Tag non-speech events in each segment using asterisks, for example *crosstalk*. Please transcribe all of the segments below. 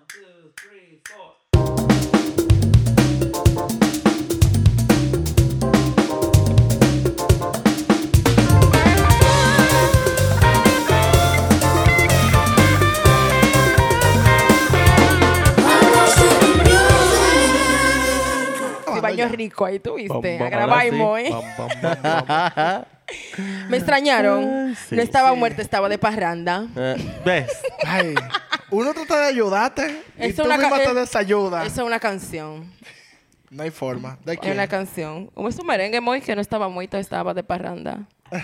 One, two, three, four. Baño rico ahí, tú viste. Bam, bam, A grabar y ahora sí. bam. *laughs* Me extrañaron. Sí, no estaba sí. muerta, estaba de parranda. Eh, ¿Ves? Ay, uno trata de ayudarte y Es tú ca- te es- desayudas. Esa es una canción. No hay forma. ¿De Es quién? una canción. Es un merengue muy que no estaba muerto, estaba de parranda. *laughs*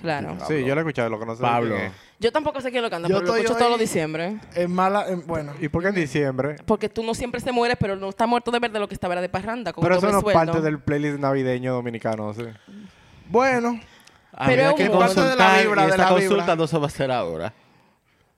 Claro. Sí, yo lo he escuchado, lo que no sé. Pablo. es. Yo tampoco sé quién lo canta, Yo pero lo escucho todos los diciembre. Es mala, en- bueno. ¿Y por qué en diciembre? Porque tú no siempre se mueres, pero no está muerto de verdad lo que estaba era de parranda. Con Pero eso no es parte del playlist navideño dominicano, sí. Bueno, Pero Habría es que un- parte de la consultar vibra, y de esta la consulta vibra. no se va a hacer ahora.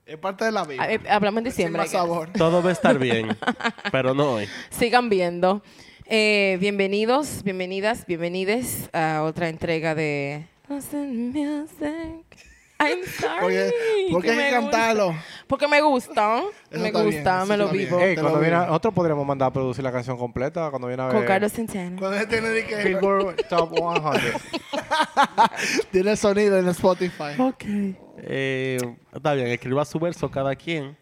Es parte de la vida. Ah, eh, Hablamos en Sin diciembre. más sabor. *laughs* Todo va a estar bien, *laughs* pero no hoy. Sigan viendo. Eh, bienvenidos, bienvenidas, bienvenides a otra entrega de Music. I'm *laughs* sorry. Porque, porque que hay que me cantarlo. gusta. Porque me gusta. Eso me bien, gusta, eso me lo bien. vivo. Ey, cuando lo viene, nosotros podríamos mandar a producir la canción completa cuando viene a ver. Con Carlos Santana. Cuando se tiene de que Billboard *laughs* Top 100. *laughs* tiene sonido en Spotify. Ok. Eh, está bien, escriba su verso cada quien.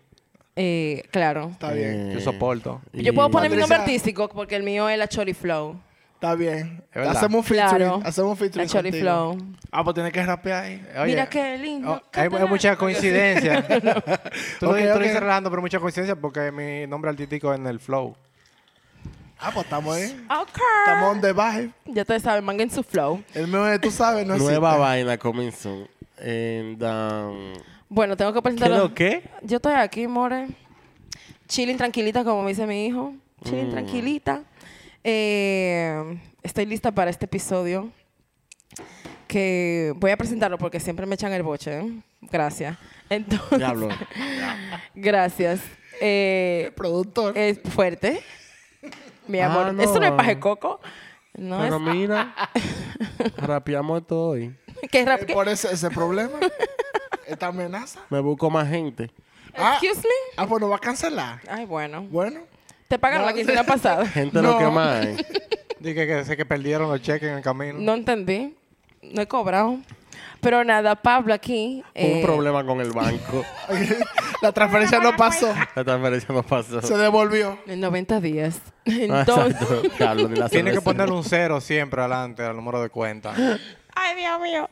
Eh, claro. Está bien. Eh, Yo soporto. Yo puedo poner mi Patricia- nombre artístico porque el mío es la Chori Flow. Está bien. Es. Hacemos un featuring. Claro. Hacemos un La featuring Chori contigo. Flow. Ah, pues tienes que rapear ahí. Oye, Mira qué lindo. oh, hay, hay catalán. muchas coincidencias. *laughs* *laughs* tú lo- Ok, tú lo ok. dices relajando, pero muchas coincidencias porque mi nombre artístico es en el flow. Ah, pues estamos ahí. Ok. Estamos on the vibe. Ya ustedes saben, manguen su flow. El mío es, tú sabes, no Nueva existe. vaina comenzó. And, um, Bueno, tengo que ¿Qué presentarlo. lo qué? Yo estoy aquí, more. Chilling tranquilita, como me dice mi hijo. Chilling Mm. tranquilita. Eh, estoy lista para este episodio. Que voy a presentarlo porque siempre me echan el boche. ¿eh? Gracias. Entonces, Diablo. *laughs* gracias. Eh, Productor. es fuerte. Mi Ah, amor. no. Esto no es paje coco. No Pero es. mira, *laughs* rapeamos esto hoy. ¿Qué rap? Por ese, ese problema. Esta amenaza. Me busco más gente. Ah. Excuse me. Ah, pues nos va a cancelar. Ay, bueno. Bueno. Te pagan No. la quincena pasada. *laughs* Gente No. lo que más. Dije que sé que perdieron los cheques en el camino. No entendí. No he cobrado. Pero nada, Pablo aquí. Un eh, problema con el banco. *laughs* La transferencia no pasó. La transferencia no pasó. Se devolvió. En 90 días. *laughs* Entonces. Exacto. Diablo, ni la Tiene que cerveza. ponerle un cero siempre adelante al número de cuenta. Ay, Dios mío.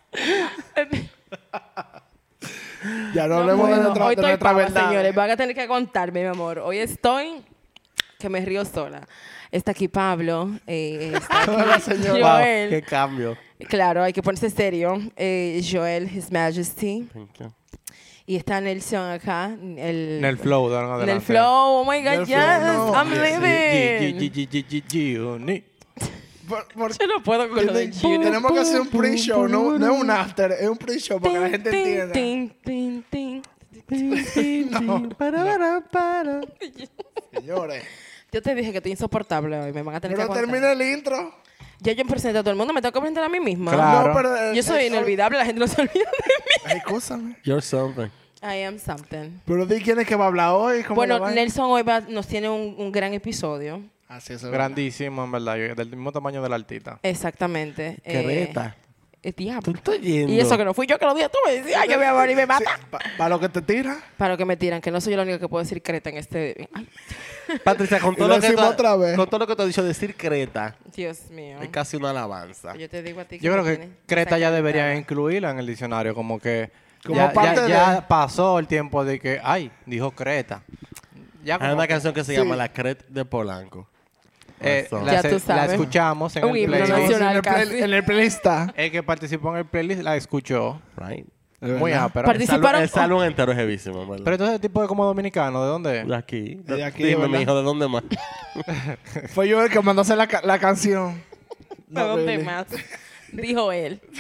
Ya no, No hablemos de puedo. nuestra, Hoy de estoy nuestra pava, verdad. señores. Van a tener que contarme, mi amor. Hoy estoy que me río sola. Está aquí Pablo. eh, *laughs* está aquí Hola, señor. Wow, Joel. qué cambio. Claro, hay que ponerse serio. Eh, Joel, His Majesty. Thank you. Y está Nelson acá. El, En el flow, de en el flow. Oh my God, yes. flow, no. I'm living. Por- por- Yo no puedo con lo de tenemos que hacer un pre-show, no, no es un after, es un pre-show para que la gente Tin, entienda. tin, tin, tin. *laughs* No, Para, para, para. señores. Yo te dije que estoy insoportable hoy. Me van a tener Pero que termina el intro. Ya yo presenté a todo el mundo. Me tengo que presentar a mí misma. Claro. No, pero, eh, Yo soy eh, inolvidable. La gente no se olvida de mí. Ay, escúchame. You're something. I am something. Pero di quién es que va a hablar hoy. ¿cómo Bueno? Nelson hoy va- nos tiene un, un gran episodio. Así es. Grandísimo, en verdad. Del mismo tamaño de la altita. Exactamente. Qué Eh, reta. eh, diablo. Tú estás yendo. Y eso que no fui yo que lo dije tú. Me decías, ay, yo voy a morir y me mata. Para lo que te tira. Para lo que me tiran, que no soy yo la única que puedo decir creta en este. Ay, Patricia, con todo, lo lo que tú- otra vez. con todo lo que te he dicho, decir Creta Dios mío. es casi una alabanza. Yo te digo a ti Yo creo que tienes Creta ya debería incluirla en el diccionario, como que Como ya, parte ya- de- ya pasó el tiempo de que, ay, dijo Creta. Ya Hay como una que, canción que se Sí. llama La Cret de Polanco. eh, Razón. la, Ya se- tú la sabes. escuchamos en Un el himno playlist. nacional. en, el play- casi. en el playlist está. El que participó en el playlist la escuchó. Right. Muy ápera. Participaron- El salón entero es heavísimo, ¿verdad? Pero entonces el tipo es como dominicano, ¿de dónde? de aquí. De aquí, Dime, mi hijo, ¿de dónde más? *laughs* Fue yo el que mandó hacer la, ca- la canción. *laughs* ¿A No, dónde really. más? Dijo él. *laughs*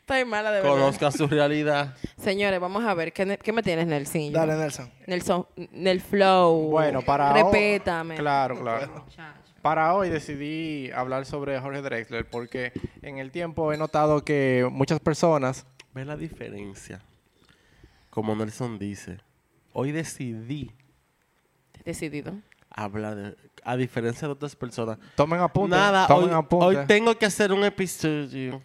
Estoy mala de verdad. Conozca su realidad. Señores, vamos a ver. ¿Qué, qué me tienes, Nelson? Dale, Nelson. Nelson, Nel Flow. Bueno, para Repétame. Claro, claro. Para hoy decidí hablar sobre Jorge Drexler porque en el tiempo he notado que muchas personas ¿Ves la diferencia? Como Nelson dice, hoy decidí Decidido. hablar, de- a diferencia de otras personas. Tomen apunte. Nada, tomen hoy, apunte. hoy tengo que hacer un episodio.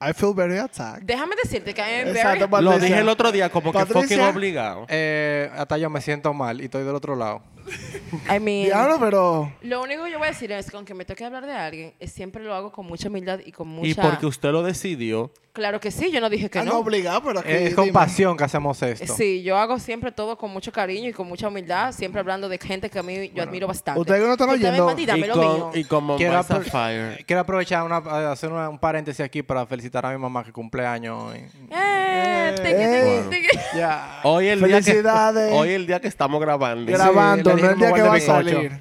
I feel very attacked. Déjame decirte que I am Exacto, very... Lo dije el otro día como que Patricia. fucking obligado. Eh, hasta yo me siento mal y estoy del otro lado. *laughs* I mean, Diablo, pero... lo único que yo voy a decir es que aunque me toque hablar de alguien, es siempre lo hago con mucha humildad y con mucha... Y porque usted lo decidió, Claro que sí, yo no dije que Ah, no no. obligado, pero aquí... es con dime. pasión que hacemos esto. Sí, yo hago siempre todo con mucho cariño y con mucha humildad, siempre hablando de gente que a mí yo admiro bastante. ustedes que no están oyendo- manda y con, como Quiero, apro- Fire. quiero aprovechar una, a hacer una- un paréntesis aquí para felicitar a mi mamá que cumple años. hoy. Eh, Eh. Ya. *laughs* Hoy el, día que, Felicidades. hoy el día que estamos grabando. Gra- Grabando, no el día que va a salir.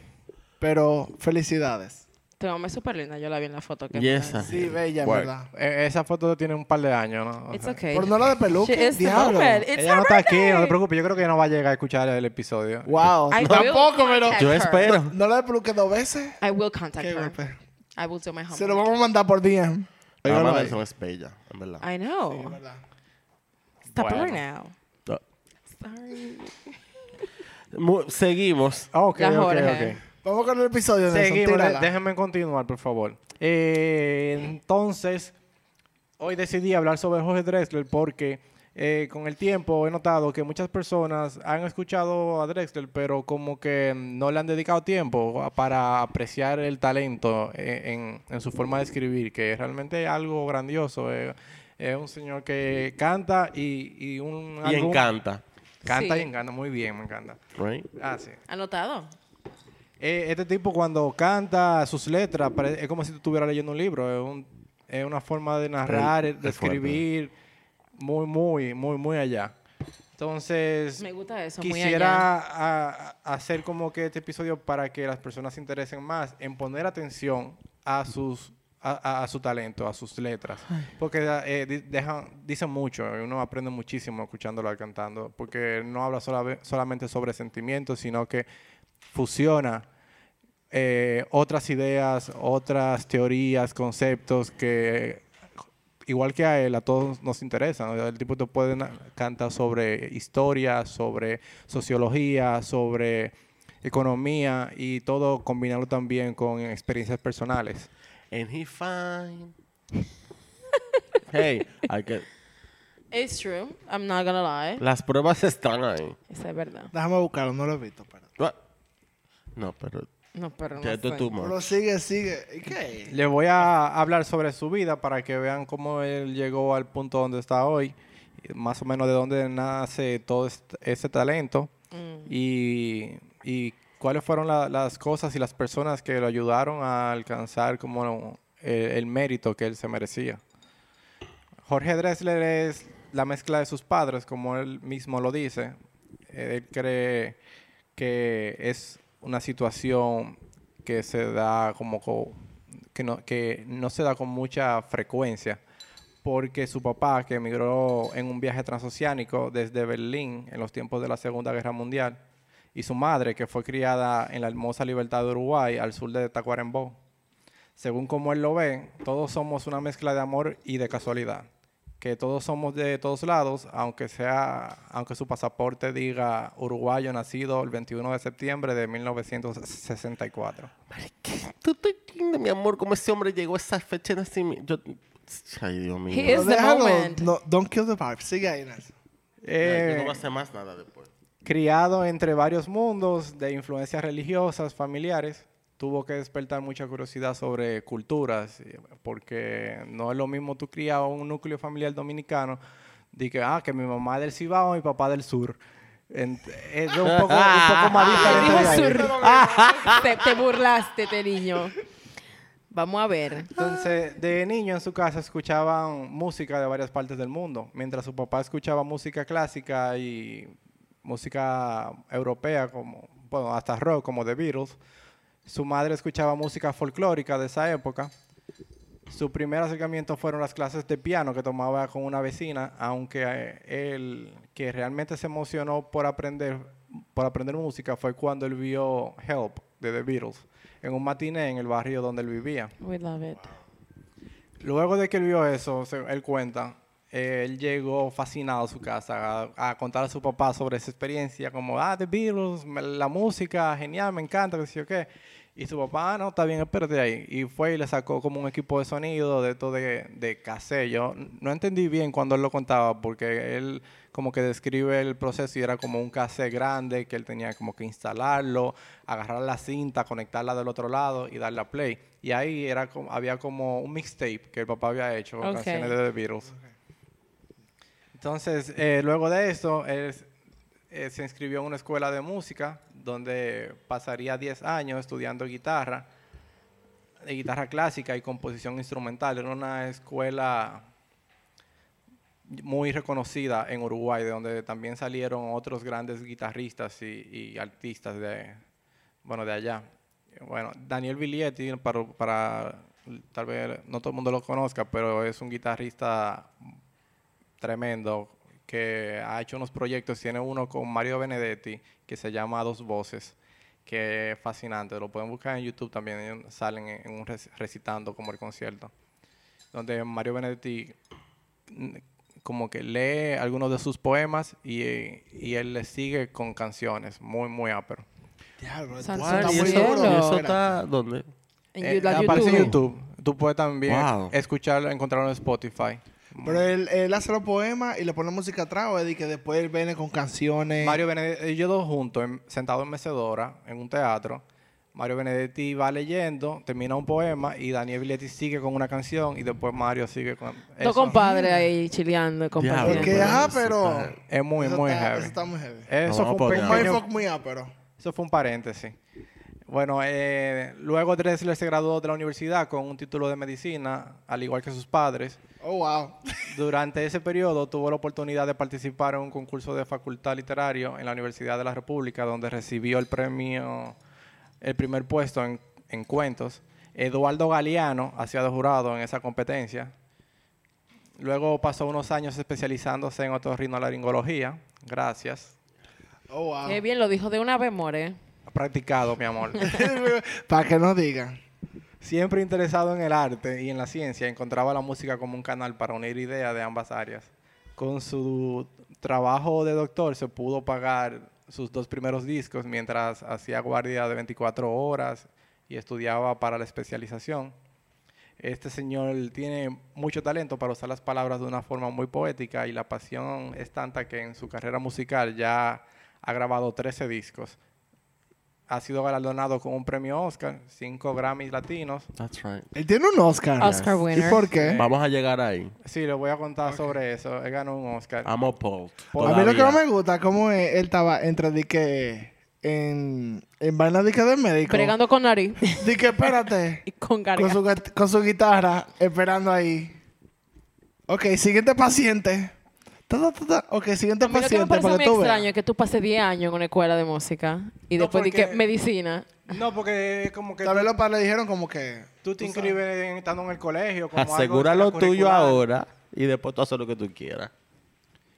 Pero felicidades. Tu mamá es súper linda, yo la vi en la foto. Que Y esa. Sí, bella, en Bueno. verdad. Eh, esa foto tiene un par de años, ¿no? It's okay. Por no la de peluca, She is the diablo. moment. It's Ella no está aquí, no te birthday. preocupes. Yo creo que ella no va a llegar a escuchar el episodio. Wow. I will Tampoco, pero... contact Yo her. espero. ¿No la de peluca dos veces? I will contact Qué her. golpe. I will do my homework. Se lo vamos a mandar por DM. La Óigalo mamá ahí. de eso es bella, en verdad. I know. ¿verdad? Stop Bueno. now. No. Sorry. Mu- seguimos. Ah, Ok, La ok, Jorge. ok. Vamos con el episodio, Nelson. Seguimos, Tírala. déjenme continuar, por favor. Eh, entonces, hoy decidí hablar sobre Jorge Drexler porque eh, con el tiempo he notado que muchas personas han escuchado a Drexler, pero como que no le han dedicado tiempo a- para apreciar el talento eh, en, en su forma de escribir, que realmente es algo grandioso. eh. Es un señor que canta y, y un Y álbum- encanta. Canta Sí. y encanta muy bien, me encanta. Right? Ah, sí. Anotado. Eh, este tipo cuando canta sus letras es como si tú estuvieras leyendo un libro. Es, un- es una forma de narrar, de escribir muy, muy, muy, muy allá. Entonces, Me gusta eso. muy quisiera allá. a- a- hacer como que este episodio para que las personas se interesen más en poner atención a sus a, su talento, a sus letras. Porque eh, dejan, dicen mucho, y uno aprende muchísimo escuchándolo cantando, porque no habla sola- solamente sobre sentimientos, sino que fusiona eh, otras ideas, otras teorías, conceptos que igual que a él, a todos nos interesan. El tipo te puede cantar sobre historia, sobre sociología, sobre economía y todo combinarlo también con experiencias personales. And he fine. *laughs* hey, hay que, It's true. I'm not gonna lie. las pruebas están ahí. Esa es verdad. Déjame buscarlo, no lo he visto. Pero, What? No, pero No, pero no ya es too pero sigue, sigue. ¿Y qué? Les voy a hablar sobre su vida para que vean cómo él llegó al punto donde está hoy, más o menos de dónde nace todo este- ese talento Mm. y, y cuáles fueron la- las cosas y las personas que lo ayudaron a alcanzar como el, el mérito que él se merecía. Jorge Drexler es la mezcla de sus padres, como él mismo lo dice. Él cree que es una situación que se da como no, que no se da con mucha frecuencia porque su papá que emigró en un viaje transoceánico desde Berlín en los tiempos de la Segunda Guerra Mundial y su madre que fue criada en la hermosa Libertad de Uruguay al sur de Tacuarembó. Según como él lo ve, todos somos una mezcla de amor y de casualidad. Que todos somos de todos lados, aunque sea, aunque su pasaporte diga uruguayo nacido el 21 de septiembre de 1964. Tú estoy lindo, mi amor, como ese hombre llegó a esa fecha de nacimiento. Yo- Ay, Dios mío. He is the déjalo, moment. No, don't kill the vibe. Sigue ahí, yo Eh, no voy a hacer más nada después. Criado entre varios mundos de influencias religiosas, familiares, tuvo que despertar mucha curiosidad sobre culturas, porque no es lo mismo tú criado un núcleo familiar dominicano, de que, ah, que mi mamá es del Cibao, mi papá del sur. Es un poco, un poco *laughs* más diferente. *laughs* Te, te burlaste, te niño. Vamos a ver. Entonces, de niño en su casa escuchaban música de varias partes del mundo, mientras su papá escuchaba música clásica y música europea, como, bueno, hasta rock, como The Beatles. Su madre escuchaba música folclórica de esa época. Su primer acercamiento fueron las clases de piano que tomaba con una vecina, aunque eh, él, que realmente se emocionó por aprender, por aprender música, fue cuando él vio Help de The Beatles en un matiné en el barrio donde él vivía. We love it. Luego de que él vio eso, él cuenta, eh, él llegó fascinado a su casa a, a contar a su papá sobre esa experiencia, como, ah, The Beatles, la música, genial, me encanta, que sé yo qué. Y su papá, "Ah, no, está bien, espérate ahí. Y fue y le sacó como un equipo de sonido de esto de, de cassette. Yo no entendí bien cuando él lo contaba, porque él como que describe el proceso y era como un cassette grande que él tenía como que instalarlo, agarrar la cinta, conectarla del otro lado y darle a play. Y ahí era como, había como un mixtape que el papá había hecho con canciones de The Beatles. Entonces, eh, luego de eso, él eh, se inscribió en una escuela de música donde pasaría 10 años estudiando guitarra, guitarra clásica y composición instrumental. Era una escuela muy reconocida en Uruguay, de donde también salieron otros grandes guitarristas y, artistas de, bueno, de allá. Bueno, Daniel Viglietti, para, para tal vez no todo el mundo lo conozca, pero es un guitarrista tremendo que ha hecho unos proyectos. Tiene uno con Mario Benedetti que se llama Dos Voces, que es fascinante. Lo pueden buscar en YouTube también. salen en, un rec- recitando como el concierto, donde Mario Benedetti mm, como que lee algunos de sus poemas y, y él le sigue con canciones muy, muy ápero. Diablo, esto está ¿Y muy eso, duro. eso está dónde? En Eh, aparece en YouTube. YouTube. Tú puedes también Wow. escucharlo, encontrarlo en Spotify. Pero él, él hace los poemas y le pone música atrás o es que después él viene con canciones. Mario Benedetti, ellos dos juntos, en- sentados en mecedora, en un teatro. Mario Benedetti va leyendo, termina un poema y Daniel Viglietti sigue con una canción y después Mario sigue con Dos compadres ahí chileando, compartiendo. Porque, pero. Es muy, eso muy está, heavy. Eso está muy heavy. Eso, No, fue un pequeño- mindfuck muy ápero. eso fue un paréntesis. Bueno, eh, luego Dressler se graduó de la universidad con un título de medicina, al igual que sus padres. Oh, wow. Durante ese periodo tuvo la oportunidad de participar en un concurso de facultad literario en la Universidad de la República, donde recibió el premio, el primer puesto en, en cuentos. Eduardo Galeano ha sido jurado en esa competencia. Luego pasó unos años especializándose en otorrinolaringología. Gracias. Oh, wow. Qué bien lo dijo de una vez, more. Practicado, mi amor. *laughs* Para que no digan. Siempre interesado en el arte y en la ciencia, encontraba la música como un canal para unir ideas de ambas áreas. Con su trabajo de doctor se pudo pagar sus dos primeros discos mientras hacía guardia de 24 horas y estudiaba para la especialización. Este señor tiene mucho talento para usar las palabras de una forma muy poética y la pasión es tanta que en su carrera musical ya ha grabado 13 discos. Ha sido galardonado con un premio Oscar, cinco Grammys latinos. That's right. Él tiene un Oscar. Oscar ¿Y winner. por qué? Vamos a llegar ahí. Sí, le voy a contar sobre eso. Él ganó un Oscar. Amo Paul. A mí lo que no me gusta cómo es- él estaba entre de que en, en vaina de que de médico. Bregando con nariz De que espérate. *laughs* y con con, su, con su guitarra, esperando ahí. Ok, siguiente paciente. Ta, ta, ta, ta. Ok, siguiente lo que me paciente parece para muy que tú extraño veas. es que tú pases 10 años en una escuela de música y No, después di que porque- medicina. No, porque como que Tal vez tú, los padres le dijeron como que... tú te inscribes en- estando en el colegio. Como algo Asegura lo tuyo extracurricular. ahora y después tú haces lo que tú quieras.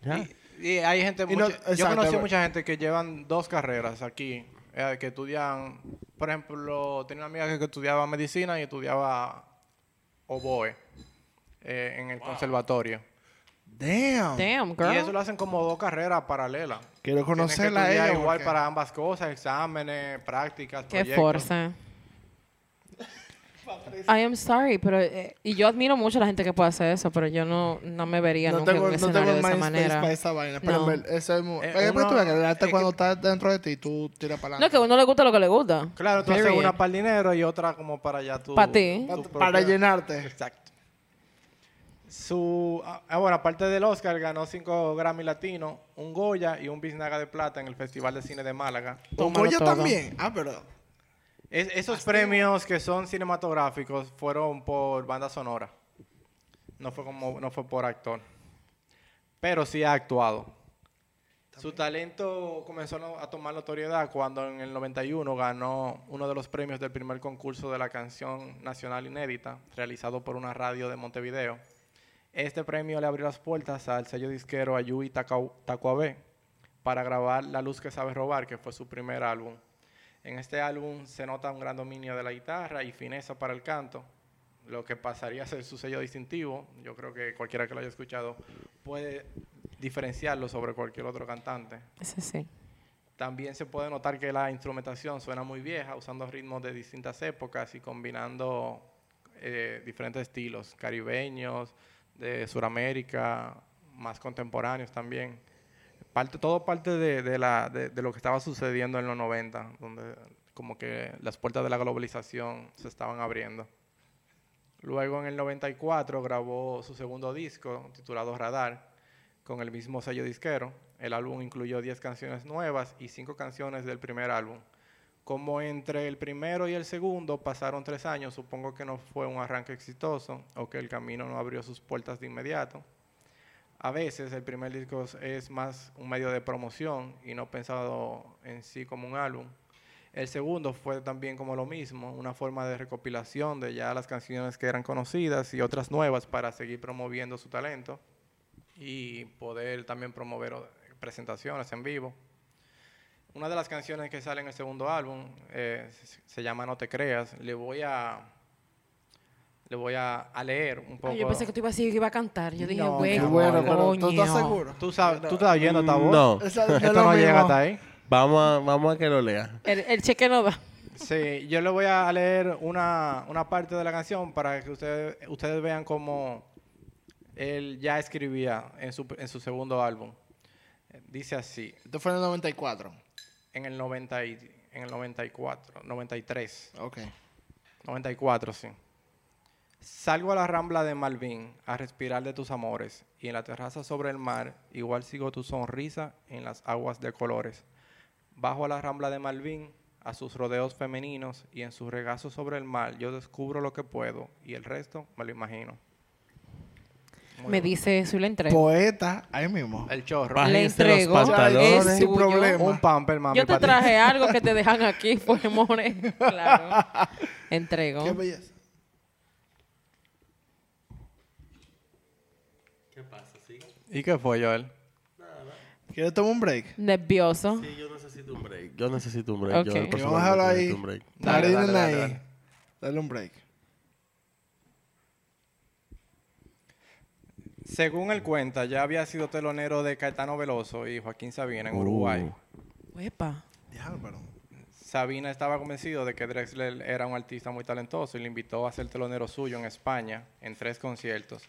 Ya. Y, y hay gente, Y no- mucha- yo exacto, conocí pero- mucha gente que llevan dos carreras aquí, eh, que estudian, por ejemplo, tenía una amiga que estudiaba medicina y estudiaba oboe eh, en el conservatorio. Damn. Damn, girl. Y eso lo hacen como dos carreras paralelas. Quiero que conocerla a estudiar ella. igual porque- para ambas cosas, exámenes, prácticas, Qué proyectos. forza. I am sorry, pero eh, y yo admiro mucho a la gente que puede hacer eso, pero yo no, no me vería No nunca tengo, en un no tengo escenario de esa manera. para esa vaina. Pero No. eso es muy... Eh, es que uno- tú ves que es cuando que- está dentro de ti, tú tiras para No, adelante. que a uno le gusta lo que le gusta. Claro, tú haces una para el dinero y otra como para allá tú. Pa' ti. tu para propia- llenarte. Exacto. Su, ah, ah, bueno, aparte del Oscar, ganó cinco Grammy Latinos, un Goya y un Biznaga de Plata en el Festival de Cine de Málaga. ¿Un Goya todo. también? Ah, pero... Es- esos premios que son cinematográficos fueron por banda sonora. No fue, como, no fue por actor. Pero sí ha actuado. Su talento comenzó a tomar notoriedad cuando en el 91 ganó uno de los premios del primer concurso de la canción nacional inédita, realizado por una radio de Montevideo. Este premio le abrió las puertas al sello disquero Ayui Tacuabé para grabar La Luz que Sabe Robar, que fue su primer álbum. En este álbum se nota un gran dominio de la guitarra y fineza para el canto, lo que pasaría a ser su sello distintivo. Yo creo que cualquiera que lo haya escuchado puede diferenciarlo sobre cualquier otro cantante. Ese sí. También se puede notar que la instrumentación suena muy vieja, usando ritmos de distintas épocas y combinando eh, diferentes estilos, caribeños, de Sudamérica, más contemporáneos también. Parte, todo parte de, de la, de, de lo que estaba sucediendo en los 90, donde como que las puertas de la globalización se estaban abriendo. Luego en el 94 grabó su segundo disco titulado Radar con el mismo sello disquero. El álbum incluyó 10 canciones nuevas y 5 canciones del primer álbum. Como entre el primero y el segundo pasaron tres años, supongo que no fue un arranque exitoso o que el camino no abrió sus puertas de inmediato. A veces el primer disco es- más un medio de promoción y no pensado en sí como un álbum. El segundo fue también como lo mismo, una forma de recopilación de ya las canciones que eran conocidas y otras nuevas para seguir promoviendo su talento y poder también promover presentaciones en vivo. Una de las canciones que sale en el segundo álbum eh, se- llama No te creas. Le voy a le voy a, a leer un poco. Ay, yo pensé que tú ibas a decir que iba a cantar. Yo dije, No, bueno, pero ¿tú estás seguro? ¿Tú, sabes, ¿Tú estás oyendo esta voz? No. Esa- Esto no llega mismo. hasta ahí. Vamos a, vamos a que lo lea. El, el cheque no da. Sí, yo le voy a leer una, una parte de la canción para que ustedes, ustedes vean cómo él ya escribía en su, en su segundo álbum. Dice así, Esto fue en el 94. En el, 90 y- en el 94, 93, Ok. 94, sí. Salgo a la rambla de Malvin a respirar de tus amores y en la terraza sobre el mar igual sigo tu sonrisa en las aguas de colores. Bajo a la rambla de Malvin a sus rodeos femeninos y en su regazo sobre el mar yo descubro lo que puedo y el resto me lo imagino. Muy Me bien. dice eso y le entrego. Poeta, ahí mismo. El chorro. Bájense Le los entrego. pantalones. Es Sin problema. Un pamper, mami. Yo te traje algo que te dejan aquí, *laughs* pues, more. Claro. Entrego. Qué belleza. ¿Qué pasa? ¿Sigue? ¿Y qué fue, Joel? ¿Quieres tomar un break? Nervioso. Sí, yo necesito un break. Yo necesito un break. Ok. Yo vamos a dejarlo ahí. Dale, dale, dale, ahí. dale. Dale un break. Según él cuenta, ya había sido telonero de Caetano Veloso y Joaquín Sabina en Uruguay. Epa. Déjalo, pero. Sabina estaba convencido de que Drexler era un artista muy talentoso y le invitó a ser telonero suyo en España en tres conciertos.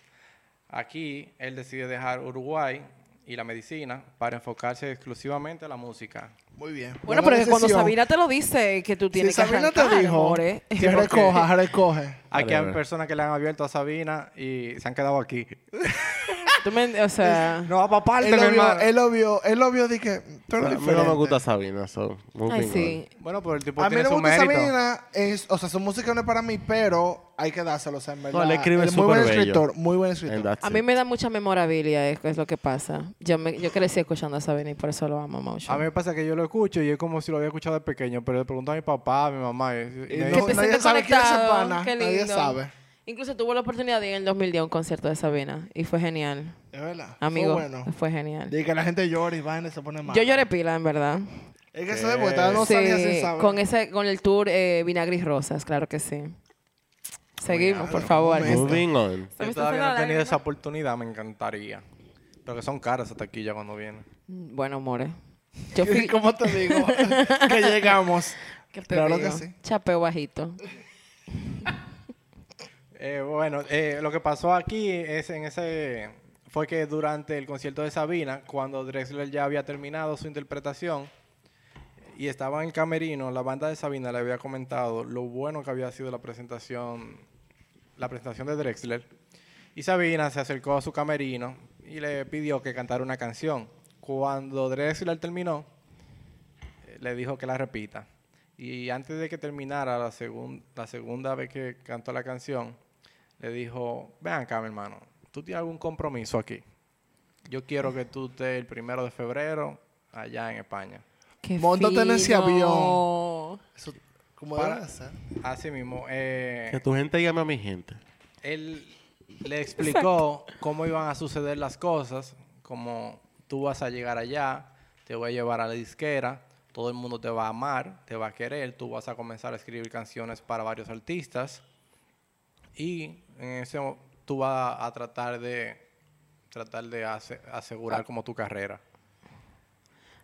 Aquí él decide dejar Uruguay y la medicina para enfocarse exclusivamente a la música. Muy bien. Bueno, Buena pero que cuando decisión. Sabina te lo dice, que tú Si tienes que Sabina te arrancar, dijo more. *laughs* *laughs* que Sí, recoja, recoge. Aquí hay personas que le han abierto a Sabina y se han quedado aquí. *laughs* Tú me- o sea... No, papá, Él lo vio, él lo vio, él lo vio que tú A eres mí no me gusta Sabina, so, Ay, sí. Bueno, pero el tipo A mí tiene me su gusta mérito. Sabina, es, o sea, su música no es para mí, pero hay que dárselo, o sea, en verdad. él escribe Él es muy buen bello. escritor, muy buen escritor. A mí it. me da mucha memorabilia, es, es lo que pasa. Yo, me, yo crecí escuchando a Sabina y por eso lo amo mucho. A mí me pasa que yo lo escucho y es como si lo había escuchado de pequeño, pero le pregunto a mi papá, a mi mamá. Y, y no- nadie sabe quién es pana, nadie sabe. Incluso tuve la oportunidad de ir en el 2010 a un concierto de Sabina y fue genial. Es verdad. Amigo, Fue bueno. fue genial. De que la gente llora y vaina y se pone mal. Yo lloré pila, en verdad. Es que eso de porque está no Sí, salía sin saber. con, ese, con el tour eh, Vinagre y Rosas, claro que sí. Seguimos, por favor. Moving on. Yo todavía no he tenido esa oportunidad, me encantaría. Pero que son caras esa taquilla cuando viene. Bueno, more. Yo *laughs* fui... ¿Cómo te digo? *laughs* que llegamos. *laughs* ¿Qué te Claro digo? que sí. Chapeo bajito. Eh, bueno, eh, lo que pasó aquí es en ese fue que durante el concierto de Sabina, cuando Drexler ya había terminado su interpretación y estaba en el camerino, la banda de Sabina le había comentado lo bueno que había sido la presentación, la presentación de Drexler. Y Sabina se acercó a su camerino y le pidió que cantara una canción. Cuando Drexler terminó, eh, le dijo que la repita. Y antes de que terminara la, segun- la segunda vez que cantó la canción, le dijo, ven acá, mi hermano, tú tienes algún compromiso aquí. Yo quiero que tú estés el primero de febrero allá en España. Qué Móntate en ese fino. avión. Eso, como Para-. Así mismo, eh, Que tu gente llame a mi gente. él le explicó cómo iban a suceder las cosas, como tú vas a llegar allá, te voy a llevar a la disquera, todo el mundo te va a amar, te va a querer, tú vas a comenzar a escribir canciones para varios artistas y en ese tú vas a tratar de, tratar de ase- asegurar como tu carrera.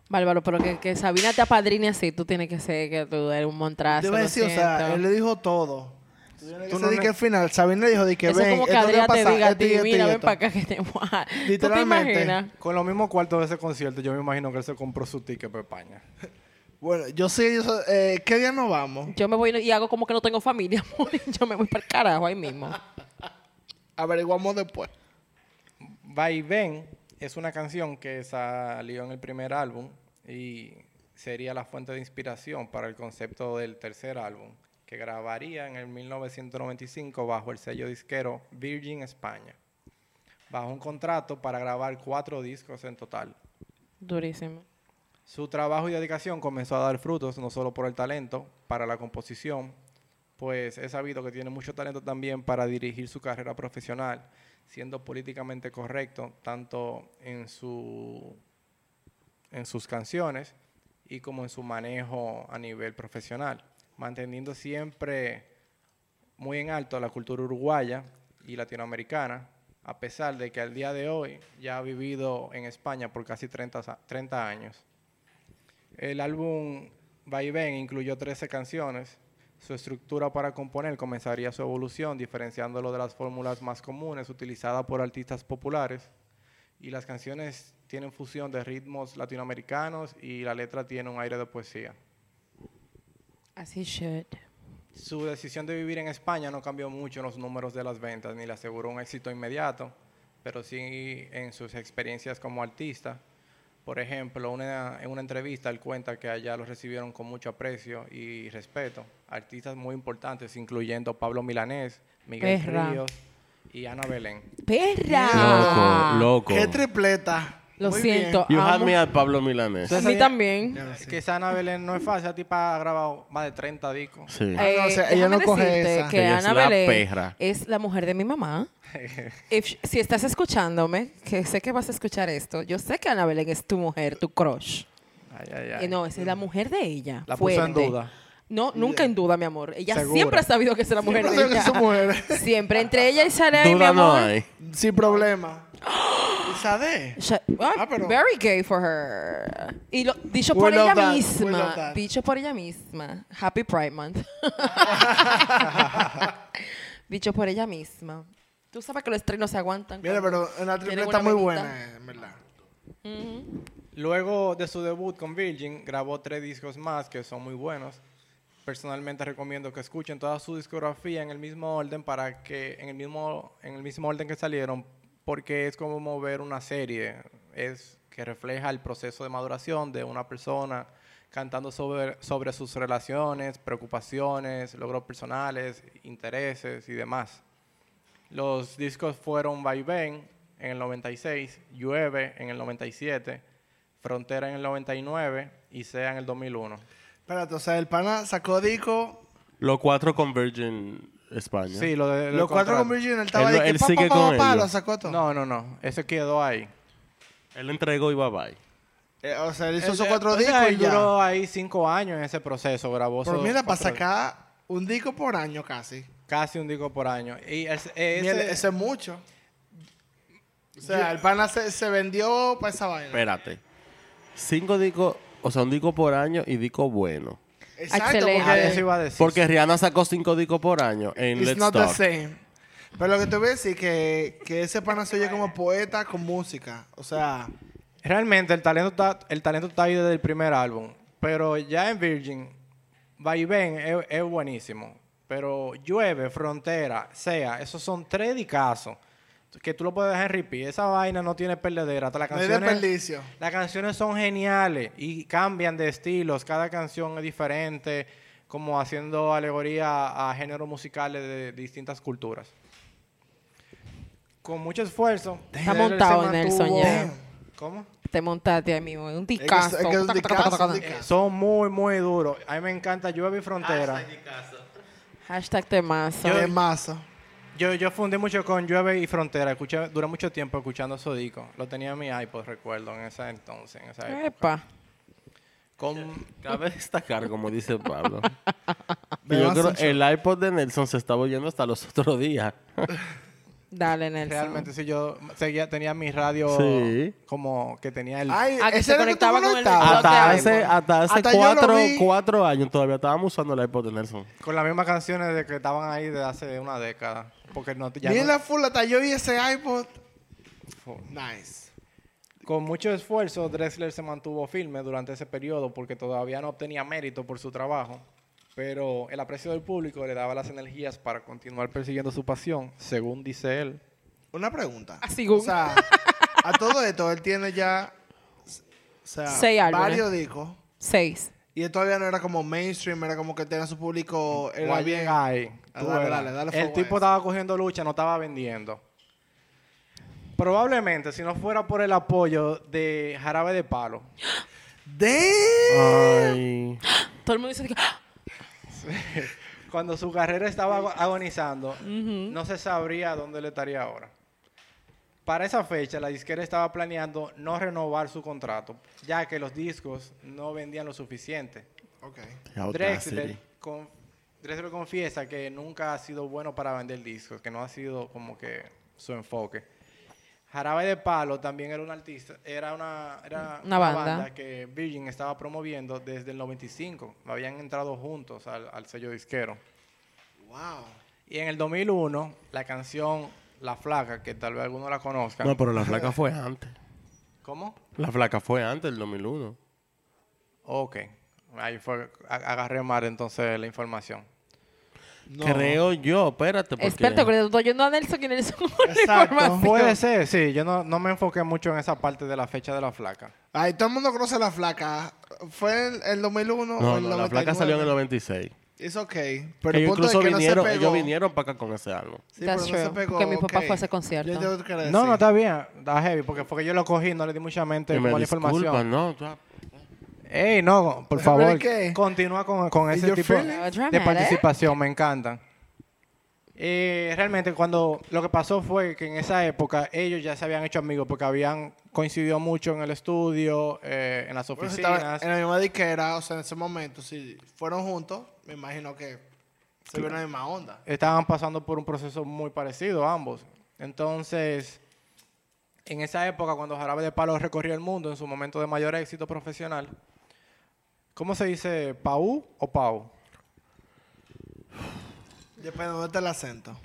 Bárbaro, pero que, que Sabina te apadrine así, tú tienes que ser que tú eres un montrazo. Decir, o sea, él le dijo todo. Tú no ne- que al final, Sabina le dijo de que Eso ven, es como que Adrián te pasar, diga a ti, mira, ven esto". para acá que te voy a... ¿Tú te Literalmente. imaginas? Con los mismos cuartos de ese concierto, yo me imagino que él se compró su ticket para España. *laughs* Bueno, yo sé, yo sé, eh, ¿qué día nos vamos? Yo me voy y hago como que no tengo familia, *laughs* amor, yo me voy para el carajo ahí mismo. *laughs* Averiguamos después. Va y Ven es una canción que salió en el primer álbum y sería la fuente de inspiración para el concepto del tercer álbum, que grabaría en el 1995 bajo el sello disquero Virgin España, bajo un contrato para grabar cuatro discos en total. Durísimo. Su trabajo y dedicación comenzó a dar frutos no solo por el talento para la composición, pues he sabido que tiene mucho talento también para dirigir su carrera profesional, siendo políticamente correcto tanto en, su, en sus canciones y como en su manejo a nivel profesional, manteniendo siempre muy en alto la cultura uruguaya y latinoamericana, a pesar de que al día de hoy ya ha vivido en España por casi 30, sa- 30 años. El álbum Va y Ven incluyó 13 canciones. Su estructura para componer comenzaría su evolución, diferenciándolo de las fórmulas más comunes utilizadas por artistas populares. Y las canciones tienen fusión de ritmos latinoamericanos y la letra tiene un aire de poesía. Así should. Su decisión de vivir en España no cambió mucho en los números de las ventas ni le aseguró un éxito inmediato, pero sí en sus experiencias como artista. Por ejemplo, una- en una entrevista él cuenta que allá lo recibieron con mucho aprecio y respeto. Artistas muy importantes, incluyendo Pablo Milanés, Miguel Perra. Ríos y Ana Belén. ¡Perra! Loco, loco. ¡Qué tripleta! Lo Muy siento. You had amo- me at Pablo Milanés. A mí también. Que esa Ana Belén no es fácil, la tipa ha grabado más de 30 discos. Sí. Ah, no, o sea, ella no coge esa. que Ella es Ana la Belén perra. es la mujer de mi mamá. *laughs* If- si estás escuchándome, que sé que vas a escuchar esto, yo sé que Ana Belén es tu mujer, tu crush. Ay, ay, ay. Y no, esa es la mujer de ella. La puso en fuerte. duda. No, nunca en duda, mi amor. Ella Segura. siempre ha sabido que es la mujer Siempre de que ella. son mujeres. Siempre. Entre ella y Sade, mi Duda no amor. hay. Sin problema. ¿Y Sade? Sha- ah, Ah, pero- Very gay for her. Y lo, dicho We por love ella that. We misma. that. Dicho por ella misma. Happy Pride Month. *laughs* dicho por ella misma. Tú sabes que los estrenos se aguantan. Mira, cuando pero una tienen tripleta una muy buena, en verdad. Luego de su debut con Virgin, grabó tres discos más que son muy buenos. Personalmente recomiendo que escuchen toda su discografía en el mismo orden para que en el mismo en el mismo orden que salieron, porque es como ver una serie, es que refleja el proceso de maduración de una persona cantando sobre, sobre sus relaciones, preocupaciones, logros personales, intereses y demás. Los discos fueron Va y Ven en el 96, Llueve en el 97, Frontera en el 99 y Sea en el 2001. Espérate, o sea, el pana sacó disco, Los cuatro con Virgin España. Sí, lo de... los cuatro con. Virgin, él estaba Él- ahí que él pa, sigue pa, pa, con pa, ellos. lo sacó todo. No, no, no. Ese quedó ahí. Él entregó y bye bye. Eh, o sea, él hizo esos cuatro discos y ya. duró ahí cinco años en ese proceso. Grabó Pero esos mira, para cuatro- sacar un disco por año casi. Casi un disco por año. Y ese, ese- Mira, ese es mucho. O sea, el pana se, se vendió para esa vaina. Espérate. Cinco discos, o sea, un disco por año y disco bueno. Exacto, Excelente. Ah, eso porque iba a decir. Porque Rihanna sacó cinco discos por año en it's Let's not the Talk. same. Pero lo que te voy a decir que, que ese pana se oye como poeta con música. O sea, Realmente el talento está, el talento está ahí desde el primer álbum. Pero ya en Virgin, Va y Ven es, es buenísimo. Pero Llueve, Frontera, Sea, esos son tres discazos que tú lo puedes dejar en repeat. Esa vaina no tiene perdedera. Hasta las no hay canciones, desperdicio. las canciones son geniales y cambian de estilos. Cada canción es diferente, como haciendo alegoría a géneros musicales de distintas culturas. Con mucho esfuerzo. Está montado, Nelson, mantuvo- ya. ¿Cómo? Te montaste ahí mismo. Un discazo. es que es un discazo, un discazo. son muy, muy duros. A mí me encanta Llueve y Frontera. Hashtag temazo. Masa. Yo, yo fundí mucho con Llueve y Frontera. Escuché, duré mucho tiempo escuchando esos discos. Lo tenía en mi iPod, recuerdo, en ese entonces, en esa época. Epa. Con, Cabe destacar, como dice Pablo. *laughs* que yo creo Demasiado. el iPod de Nelson se estaba oyendo hasta los otros días. *laughs* Dale, Nelson. Realmente sí, yo seguía, tenía mi radio Sí. como que tenía el... Ay, Ah, que ese se conectaba con el. Hasta hace, iPod. hasta hace Hasta cuatro, cuatro años todavía estábamos usando el iPod de Nelson. Con las mismas canciones de que estaban ahí de hace una década. Porque no, ya no- la full hasta yo y ese iPod. Nice. con mucho esfuerzo, Drexler se mantuvo firme durante ese periodo porque todavía no obtenía mérito por su trabajo. Pero el aprecio del público le daba las energías para continuar persiguiendo su pasión, según dice él. Una pregunta. Así O sea, a todo esto él tiene ya o sea, Seis álbumes. varios discos. Seis. Y él todavía no era como mainstream, era como que tenía su público. Era bien. Tú dale, dale, dale el tipo estaba cogiendo lucha, no estaba vendiendo. Probablemente, si no fuera por el apoyo de Jarabe de Palo. Ay. Todo el mundo dice que... Cuando su carrera estaba ago- agonizando, no se sabría dónde le estaría ahora. Para esa fecha, la disquera estaba planeando no renovar su contrato, ya que los discos no vendían lo suficiente. Ok. Drexler, con- Drexler confiesa que nunca ha sido bueno para vender discos, que no ha sido como que su enfoque. Jarabe de Palo también era un artista, era una, era Una banda. que Virgin estaba promoviendo desde el 95. Habían entrado juntos al, al sello disquero. Wow. Y en el 2001, la canción La Flaca, que tal vez algunos la conozcan. No, pero la flaca fue *laughs* antes. ¿Cómo? La flaca fue antes del 2001. Ok. Ahí fue, agarré mal entonces la información. No. Creo yo, espérate. Porque... Experto, porque estoy oyendo a Nelson y Nelson *laughs* Exacto. Puede ser, sí. Yo no, no me enfoqué mucho en esa parte de la fecha de la flaca. Ay, todo el mundo conoce la flaca. ¿Fue en el 2001 No, o el no, la flaca 99? salió en el 96. Es ok. Pero el ellos punto es incluso que no se vinieron, pegó. ellos vinieron para acá con ese álbum. Sí, pero no se pegó, porque mi papá ok. fue a ese concierto. Yo tengo que No, no, está bien. Está heavy, porque fue que yo lo cogí, no le di mucha mente Y me la información. no. Ey, no, por ¿Pero favor, qué? continúa con, con ¿Y ese tipo de Dramatic. participación, me encantan. Eh, realmente cuando lo que pasó fue que en esa época ellos ya se habían hecho amigos porque habían coincidido mucho en el estudio, eh, en las Bueno, si oficinas. en la misma disquera, o sea, en ese momento, si fueron juntos, me imagino que se vio la misma onda. estaban pasando por un proceso muy parecido ambos. Entonces, en esa época, cuando Jarabe de Palo recorrió el mundo en su momento de mayor éxito profesional, ¿cómo se dice? ¿Pau o Pau? Depende de dónde está el acento.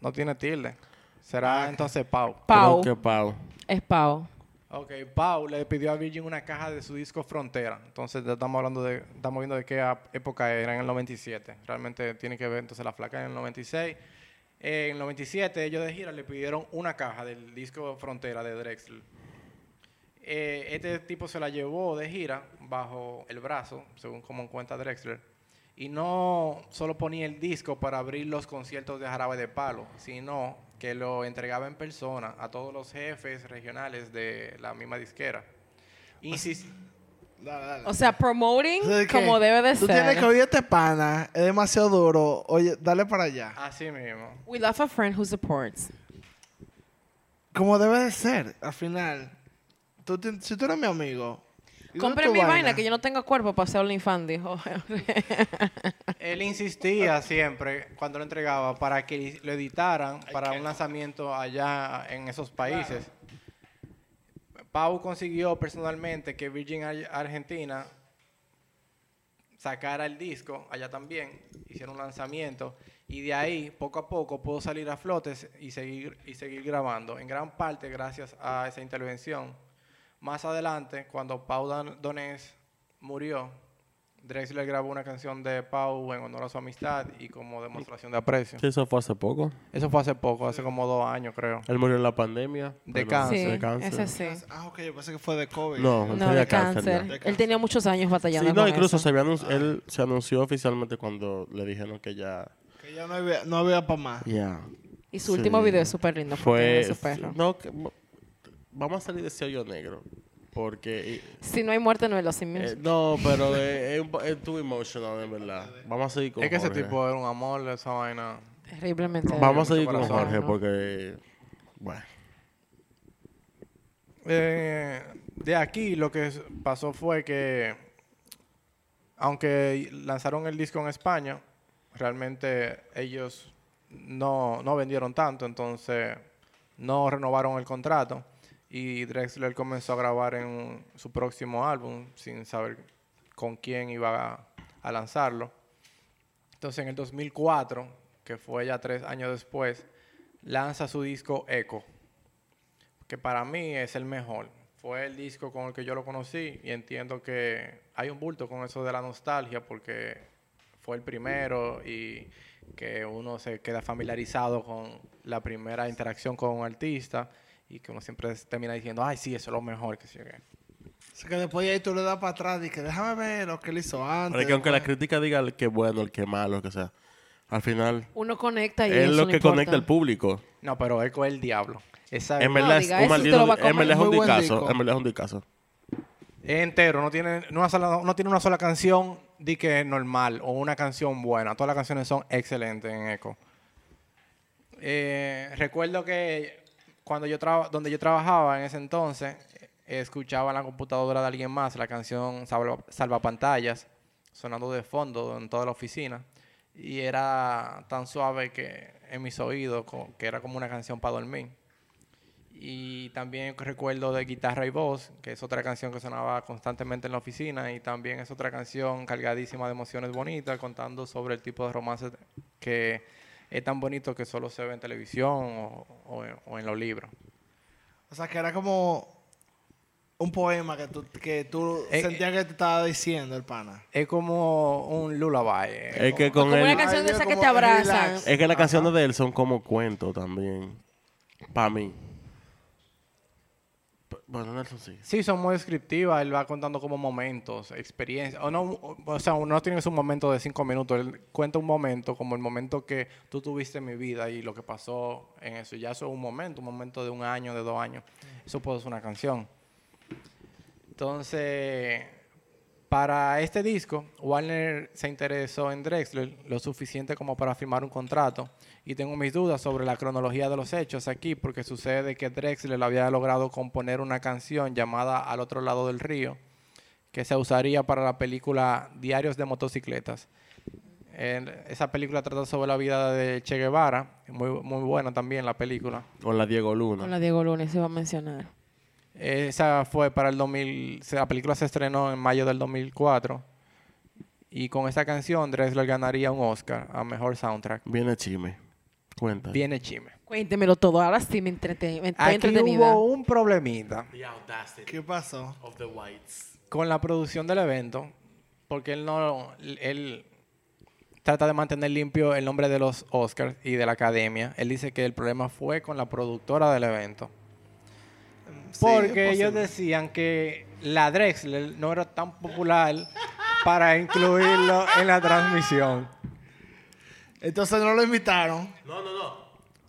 No tiene tilde. Será entonces Pau. Pau. Creo que Pau. Es Pau. Ok, Pau le pidió a Virgin una caja de su disco Frontera. Entonces ya estamos hablando de, estamos viendo de qué época era, en el 97. Realmente tiene que ver entonces la flaca en el 96. Eh, en el 97 ellos de gira le pidieron una caja del disco Frontera de Drexler. Eh, este tipo se la llevó de gira bajo el brazo, según como cuenta Drexler. Y no solo ponía el disco para abrir los conciertos de Jarabe de Palo, sino que lo entregaba en persona a todos los jefes regionales de la misma disquera. Insis- Dale, dale. O sea, promoting O sea, como debe de Tú ser. tienes que oír este pana, es demasiado duro. Oye, dale para allá. así mismo. We love a friend who supports. Como debe de ser, al final. Tú si tú eres mi amigo. tu mi vaina que yo no tengo cuerpo para ser OnlyFans, dijo. Él insistía siempre cuando lo entregaba para que lo editaran para un lanzamiento allá en esos países. Pau consiguió personalmente que Virgin Ar- Argentina sacara el disco allá también, hicieron un lanzamiento y de ahí poco a poco pudo salir a flotes y seguir, y seguir grabando, en gran parte gracias a esa intervención. Más adelante, cuando Pau Donés murió, Drexler grabó una canción de Pau en honor a su amistad y como demostración de aprecio. Sí, eso fue hace poco. Eso fue hace poco, hace como dos años creo. Él murió en la pandemia. De cáncer. sí, De cáncer. ese sí. Ah, ok, yo pensé que fue de COVID. No, No, tenía de cáncer. cáncer. Él tenía muchos años batallando Sí, no, con incluso eso. se, había anunci- él se anunció oficialmente cuando le dijeron que ya... Que ya no había, no había para más. Ya. Y su Sí. último video es súper lindo. Fue Fue... su perro. No, que- vamos a salir de ese hoyo negro. Porque... Si no hay muerte, no es los eh, simios. no, pero es, es too emotional, en verdad. Vamos a seguir con Es que ese tipo era un amor, esa vaina. Terriblemente. Vamos a seguir con corazón, Jorge ¿no? porque... Bueno. Eh, de aquí lo que pasó fue que, aunque lanzaron el disco en España, realmente ellos no, no vendieron tanto, entonces no renovaron el contrato y Drexler comenzó a grabar en su próximo álbum sin saber con quién iba a, a lanzarlo. Entonces en el 2004, que fue ya tres años después, lanza su disco Echo, que para mí es el mejor. Fue el disco con el que yo lo conocí y entiendo que hay un bulto con eso de la nostalgia porque fue el primero y que uno se queda familiarizado con la primera interacción con un artista y que uno siempre termina diciendo, ay, sí, eso es lo mejor que se O sea, que después de ahí tú le das para atrás y que déjame ver lo que él hizo antes. Pero es que aunque la crítica diga el que bueno, el que malo, lo que sea, al final Uno conecta y es eso lo no que importa. conecta al público. No, pero Echo es el diablo. Esa En es verdad es un maldito, en comer. verdad es un en verdad es un discazo. entero, no tiene, una sola, no tiene una sola canción de que es normal o una canción buena. Todas las canciones son excelentes en Echo. Eh, recuerdo que cuando yo traba- donde yo trabajaba en ese entonces, escuchaba en la computadora de alguien más la canción Salva, Salva Pantallas sonando de fondo en toda la oficina. Y era tan suave que en mis oídos, que era como una canción para dormir. Y también recuerdo de Guitarra y Voz, que es otra canción que sonaba constantemente en la oficina. Y también es otra canción cargadísima de emociones bonitas, contando sobre el tipo de romance que es tan bonito que solo se ve en televisión o, o en, o en los libros. O sea, que era como un poema que tú, que tú Eh, sentías que te estaba diciendo el pana. Es como un lullaby. eh, Es que Como con una él, canción de esa que como te abrazan. es que las canciones de él son como cuentos también. Para mí. Bueno, Nelson sí. Sí, son muy descriptivas. Él va contando como momentos, experiencias. O, no, o- sea, no tiene un momento de cinco minutos. Él cuenta un momento como el momento que tú tuviste en mi vida y lo que pasó en eso. Ya eso es un momento, un momento de un año, de dos años. Eso puede ser una canción. Entonces, para este disco, Warner se interesó en Drexler lo suficiente como para firmar un contrato. Y tengo mis dudas sobre la cronología de los hechos aquí, porque sucede que Drexler había logrado componer una canción llamada Al otro lado del río, que se usaría para la película Diarios de motocicletas. En- esa película trata sobre la vida de Che Guevara, muy, muy buena también la película. Con la Diego Luna. Con la Diego Lunes se va a mencionar. Esa fue para el 2000, se- la película se estrenó en mayo del 2004 y con esa canción Drexler ganaría un Oscar a Mejor Soundtrack. Viene Chime. Cuenta. Viene chime. Cuéntemelo todo. Ahora sí me, entrete- me estoy Aquí entretenida. hubo un problemita The audacity ¿Qué pasó? of the whites. con la producción del evento porque él no, él trata de mantener limpio el nombre de los Oscars y de la academia. Él dice que el problema fue con la productora del evento. Sí, Porque ellos posible. decían que la Drexler no era tan popular para incluirlo en la transmisión. Entonces no lo invitaron. No, no, no.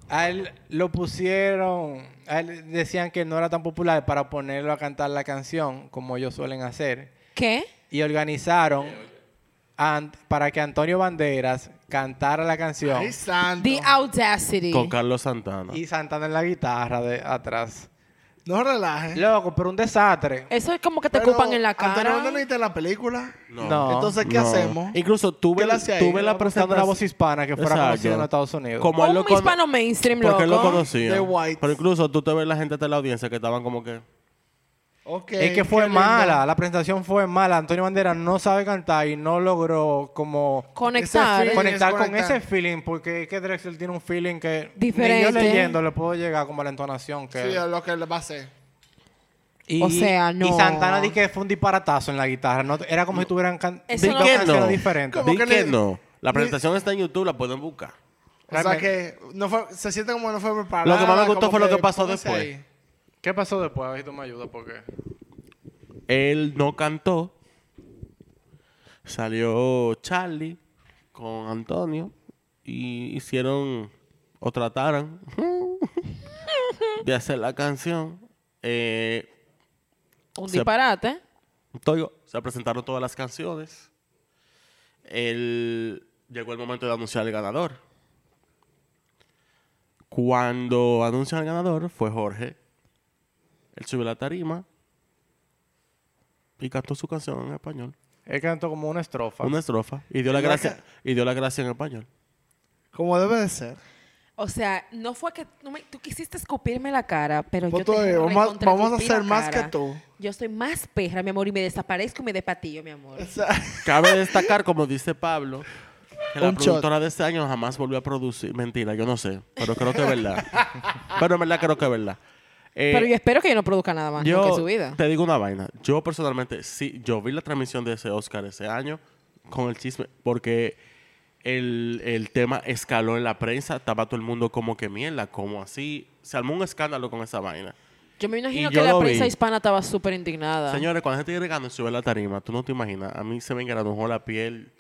A él lo pusieron, a él decían que no era tan popular para ponerlo a cantar la canción como ellos suelen hacer. ¿Qué? Y organizaron an- para que Antonio Banderas cantara la canción Ay, santo. The Audacity. Con Carlos Santana. y Santana en la guitarra de atrás. No relajes. Loco, pero un desastre. Eso es como que te Pero, ocupan en la Antonio, cara. ¿dónde no viste la película? No. Entonces, ¿qué No. hacemos? Incluso tuve, ¿Qué le hacía ahí? tuve la la voz presentación. hispana que fuera Exacto. conocida en Estados Unidos. Como él un cono- hispano mainstream, Porque él lo loco. conocía. The. Pero incluso tú te ves la gente de la audiencia que estaban como que. Es que fue lindo. mala, la presentación fue mala. Antonio Banderas no sabe cantar y no logró como Conectar. Ese conectar es con conectar. ese feeling, porque es que Drexel tiene un feeling que Diferente. ni yo leyendo le puedo llegar como a la entonación que Sí, es lo que le va a hacer. y, O sea, no. y Santana di que fue un disparatazo en la guitarra, no, era como si tuvieran can- no- ¿Qué canciones no? diferentes. ¿Cómo Di que no. La presentación está en YouTube, la pueden buscar. O sea que no fue, se siente como no fue preparado. Lo que más me gustó fue lo que pasó después. ¿Qué pasó después? A ver si tú me ayudas porque Él no cantó. Salió Charlie con Antonio y hicieron o trataron de hacer la canción. Eh, Un Se- disparate. todo- se presentaron todas las canciones. El- llegó el momento de anunciar el ganador. Cuando anuncian el ganador fue Jorge. Él subió la tarima y cantó su canción en español. él cantó como una estrofa. Una estrofa. Y dio la ¿Verdad gracia, y dio la gracia en español. Como debe de ser. O sea, no fue que tú, me- tú quisiste escupirme la cara, pero Pues yo te vamos, vamos a hacer más que tú. Yo soy más perra, mi amor, y me desaparezco y me despatillo, mi amor. O sea, *laughs* Cabe destacar, como dice Pablo, que la shot. productora de ese año jamás volvió a producir. Mentira, yo no sé, pero creo que es verdad. pero en verdad creo que es verdad. Eh, pero yo espero que yo no produzca nada más yo su vida. te digo una vaina. Yo personalmente, sí, yo vi la transmisión de ese Oscar ese año con el chisme, porque el, el tema escaló en la prensa. Estaba todo el mundo como que mierda, como así. Se armó un escándalo con esa vaina. Yo me imagino y que la prensa vi. hispana estaba súper indignada. Señores, cuando la gente llegando y sube la tarima, tú no te imaginas. A mí se me engranujó la piel.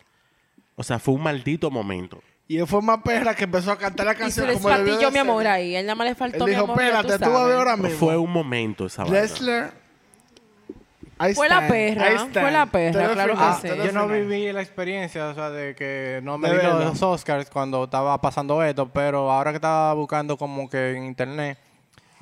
O sea, fue un maldito momento. Y él fue más perra que empezó a cantar la y se canción como debió despatilló, de mi amor, ahí. Él nada más le faltó, Él mi dijo, amor, ya espérate, tú sabes". vas a ver ahora mismo. Fue un momento esa vaina. Dressler. I Fue la perra, fue la perra, claro que sí. Yo no viví la experiencia, o sea, de que no me verlo. los Oscars cuando estaba pasando esto, pero ahora que estaba buscando como que en internet,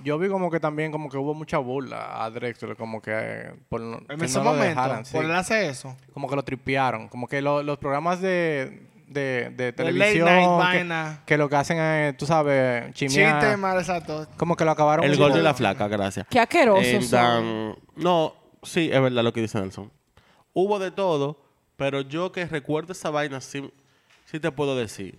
yo vi como que también como que hubo mucha burla a Drexler, como que eh, por En que ese no lo momento, dejaran, sí. por él hace eso. como que lo tripearon, como que lo- los programas de, de, de televisión late night que, vaina. que lo que hacen es, tú sabes, chimear, Chiste, mal, exacto. como que lo acabaron El gol de la flaca, gracias. Qué asquerosos Eh, dan- No, sí, es verdad lo que dice Nelson. Hubo de todo, pero yo que recuerdo esa vaina, sí, sí te puedo decir.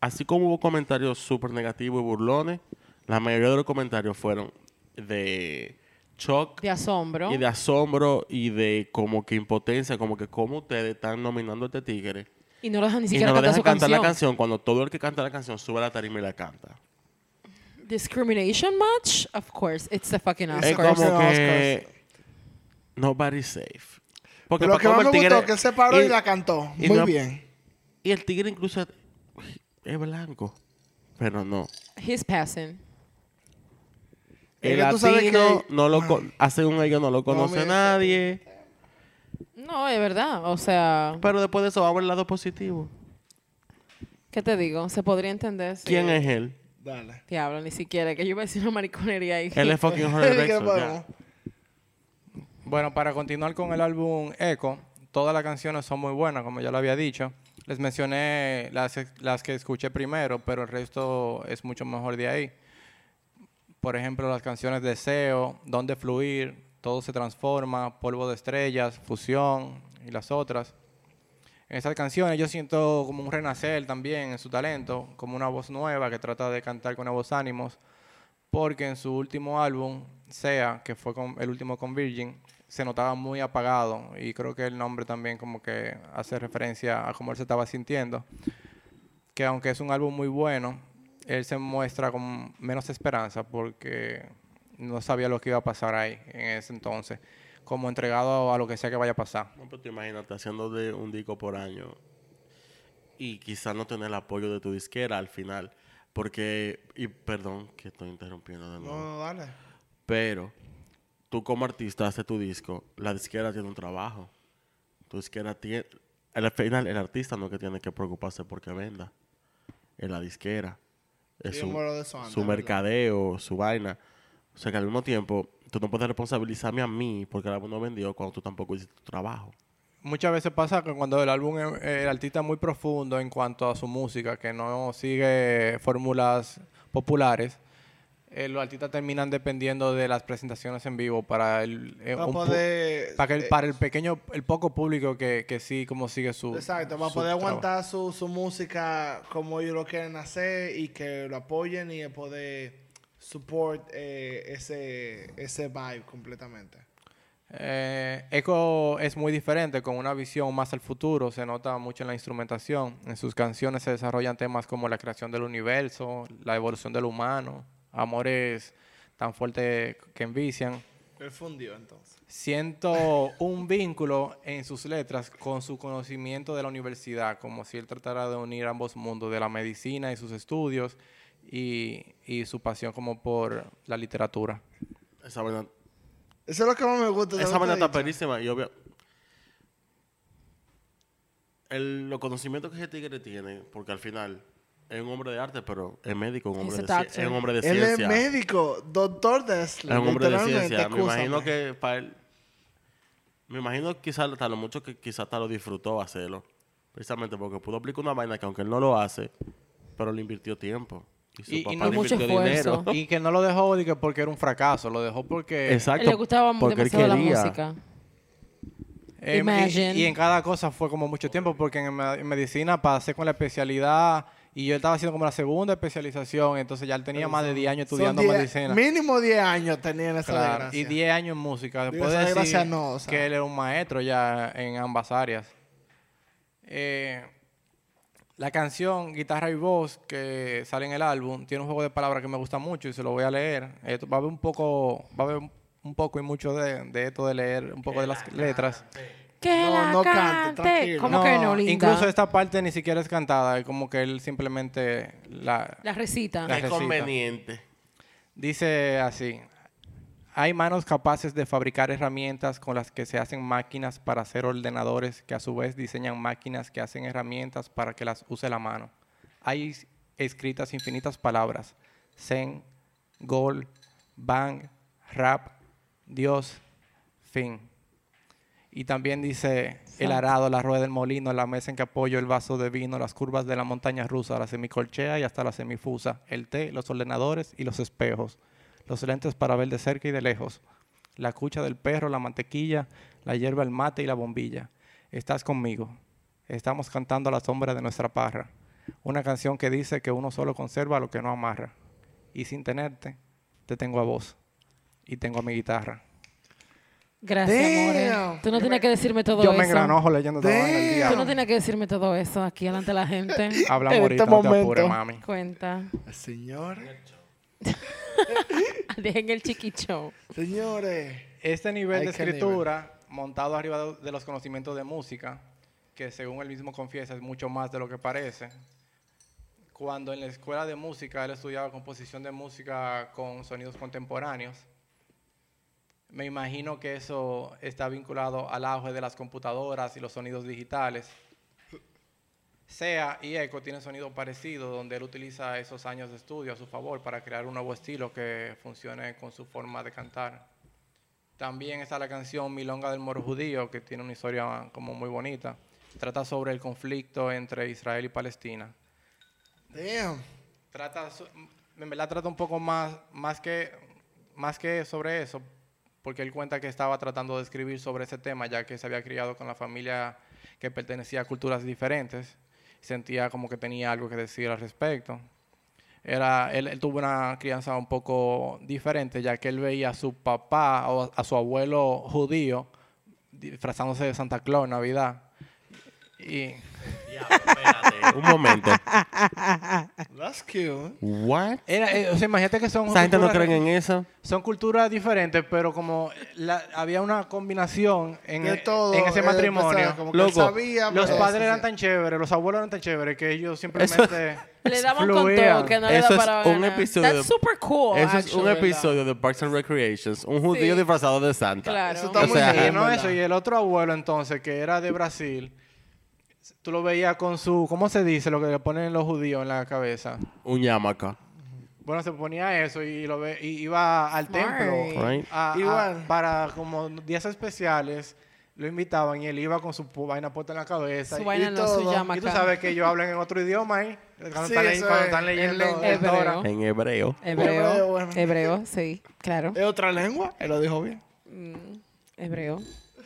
Así como hubo comentarios súper negativos y burlones, la mayoría de los comentarios fueron de shock De asombro. y de asombro y de como que impotencia, como que cómo ustedes están nominando a este tigre Y no lo dejan ni y siquiera no lo cantar dejan su cantar canción. la canción cuando todo el que canta la canción sube a la tarima y la canta. Discrimination much? Of course, it's the fucking Es Oscars. como Oscars. que nobody's safe. Porque Pero lo que más me el gustó tigre- es que él se paró y, la cantó. y Muy no- bien. Y el tigre incluso es, es blanco, pero no. He's passing. Es El latino no lo con- hace un año no lo conoce mira, nadie. No, es verdad. O sea, Pero después de eso vamos al lado positivo. ¿qué te digo? Se podría entender. ¿Quién es él? Dale. Diablo, ni siquiera. Que yo iba a decir una mariconería ahí. Él es fucking Jorge. *laughs* Bueno, para continuar con el álbum Echo, todas las canciones son muy buenas, como ya lo había dicho. Les mencioné las, las que escuché primero, pero el resto es mucho mejor de ahí. Por ejemplo, las canciones Deseo, Donde Fluir, Todo se transforma, Polvo de Estrellas, Fusión y las otras. En esas canciones yo siento como un renacer también en su talento, como una voz nueva que trata de cantar con nuevos ánimos, porque en su último álbum, Sea, que fue con- el último con Virgin, se notaba muy apagado y creo que el nombre también como que hace referencia a cómo él se estaba sintiendo, que aunque es un álbum muy bueno, él se muestra con menos esperanza porque no sabía lo que iba a pasar ahí en ese entonces, como entregado a lo que sea que vaya a pasar. No, pero tú imagínate haciendo de un disco por año y quizás no tener el apoyo de tu disquera al final. Porque, y perdón que estoy interrumpiendo de nuevo. No, no, dale. Pero tú como artista haces tu disco, la disquera tiene un trabajo. Tu disquera tiene... Al final, el artista no es que tiene que preocuparse porque venda. Es la disquera. Es Sí, su, de eso antes, su mercadeo, su vaina. O sea que al mismo tiempo, tú no puedes responsabilizarme a mí porque el álbum no vendió cuando tú tampoco hiciste tu trabajo. Muchas veces pasa que cuando el álbum, es- el artista es muy profundo en cuanto a su música, que no sigue fórmulas populares, eh, los artistas terminan dependiendo de las presentaciones en vivo para el, eh, un poder... para, el, eh, para el pequeño, el poco público que, que sí como sigue su Exacto, para su poder trabajo. aguantar su, su música como ellos lo quieren hacer y que lo apoyen y poder support eh, ese, ese vibe completamente. Eh, Echo es muy diferente, con una visión más al futuro, se nota mucho en la instrumentación. En sus canciones se desarrollan temas como la creación del universo, la evolución del humano, amores tan fuertes que envician. Él fundió entonces. Siento un vínculo en sus letras con su conocimiento de la universidad, como si él tratara de unir ambos mundos, de la medicina y sus estudios y, y su pasión como por la literatura. Esa vaina, Eso es lo que más me gusta. de esa he está perísima y obvio. El, los conocimientos que ese tigre tiene, porque al final es un hombre de arte, pero es médico, un hombre, de, es un hombre de Él es ciencia. médico, doctor Dessler. Es un hombre de ciencia. Me imagino que para él. Me imagino quizás hasta lo mucho que quizás hasta lo disfrutó hacerlo. Precisamente porque pudo aplicar una vaina que aunque él no lo hace, pero le invirtió tiempo. Y su Y- no mucho esfuerzo. dinero. Y que no lo dejó de que porque era un fracaso, lo dejó porque... Exacto. él le gustaba porque él demasiado la música. Eh, y- Imagine. Y, en cada cosa fue como mucho tiempo, porque en, en medicina pasé con la especialidad y yo estaba haciendo como la segunda especialización, entonces ya él tenía más de 10 años estudiando 10 medicina. Mínimo 10 años tenían esa Claro, desgracia. y 10 años en música. Después de decir desgracia no, o sea. que él era un maestro ya en ambas áreas. Eh, la canción Guitarra y Voz que sale en el álbum tiene un juego de palabras que me gusta mucho y se lo voy a leer. Esto, va a haber un poco, va a haber un poco y mucho de, de esto de leer un poco de las letras. Que No, la no cante, cante. tranquilo. ¿Cómo que no, linda? Incluso esta parte ni siquiera es cantada, es como que él simplemente la, La recita. La Es recita. conveniente. Dice así, hay manos capaces de fabricar herramientas con las que se hacen máquinas para hacer ordenadores que a su vez diseñan máquinas que hacen herramientas para que las use la mano. Hay es- escritas infinitas palabras, zen, gol, bang, rap, Dios, fin. Y también dice el arado, la rueda del molino, la mesa en que apoyo el vaso de vino, las curvas de la montaña rusa, la semicolchea y hasta la semifusa, el té, los ordenadores y los espejos, los lentes para ver de cerca y de lejos, la cucha del perro, la mantequilla, la hierba, el mate y la bombilla. Estás conmigo. Estamos cantando a la sombra de nuestra parra. Una canción que dice que uno solo conserva lo que no amarra. Y sin tenerte, te tengo a vos. Y tengo a mi guitarra. Gracias, amores. Tú no tienes que decirme todo Yo eso. me engranojo leyendo todo en el día. Tú no tienes que decirme todo eso aquí delante de la gente. Hablamos En ahorita, este no te momento. apures, mami. Cuenta. Señor, *laughs* *laughs* Dejen el chiquicho. señores. Este nivel de qué nivel. escritura, montado arriba de- de los conocimientos de música, que según él mismo confiesa es mucho más de lo que parece. Cuando en la escuela de música él estudiaba composición de música con sonidos contemporáneos, me imagino que eso está vinculado al auge de las computadoras y los sonidos digitales. SEA y Echo tienen sonido parecido, donde él utiliza esos años de estudio a su favor para crear un nuevo estilo que funcione con su forma de cantar. También está la canción Milonga del Moro Judío, que tiene una historia como muy bonita. Trata sobre el conflicto entre Israel y Palestina. Damn. Trata, en verdad trata un poco más, más, que, más que sobre eso, porque él cuenta que estaba tratando de escribir sobre ese tema, ya que se había criado con la familia que pertenecía a culturas diferentes. Sentía como que tenía algo que decir al respecto. Era, él, él tuvo una crianza un poco diferente, ya que él veía a su papá o a su abuelo judío disfrazándose de Santa Claus en Navidad. Y Un momento. That's cute. What? era, eh, o sea, imagínate que son Esa gente no culturas- creen en eso. Son culturas diferentes, pero como la- había una combinación en, De e- todo. en ese eh, matrimonio. como que él Loco, sabía, Los pero- padres eran sí. tan chéveres, los abuelos eran tan chéveres que ellos simplemente *laughs* Le daban con fluían. todo, que no le Eso da es para un ganar. episodio That's de- super cool, Eso es un actually. episodio de Parks and Recreations. Un judío Sí. disfrazado de Santa. Claro. Eso está O muy sea, bien, no ¿verdad? eso, y el otro abuelo entonces, que era de Brasil, tú lo veías con su, ¿cómo se dice? Lo que le ponen los judíos en la cabeza. Un yamaca. Bueno, se ponía eso y lo ve, y iba al Smart. templo Right. a- a- Igual. para como días especiales. Lo invitaban y él iba con su vaina puesta en la cabeza. Su y- vaina y no, su todo. llama Y tú sabes que ellos hablan en otro idioma ahí. Cuando, Sí, están, ahí- eso cuando es, están en leyendo Torah. Hebreo. En hebreo. Hebreo. Hebreo, bueno. Hebreo, sí, claro. ¿Es otra lengua? Él lo dijo bien. Hebreo.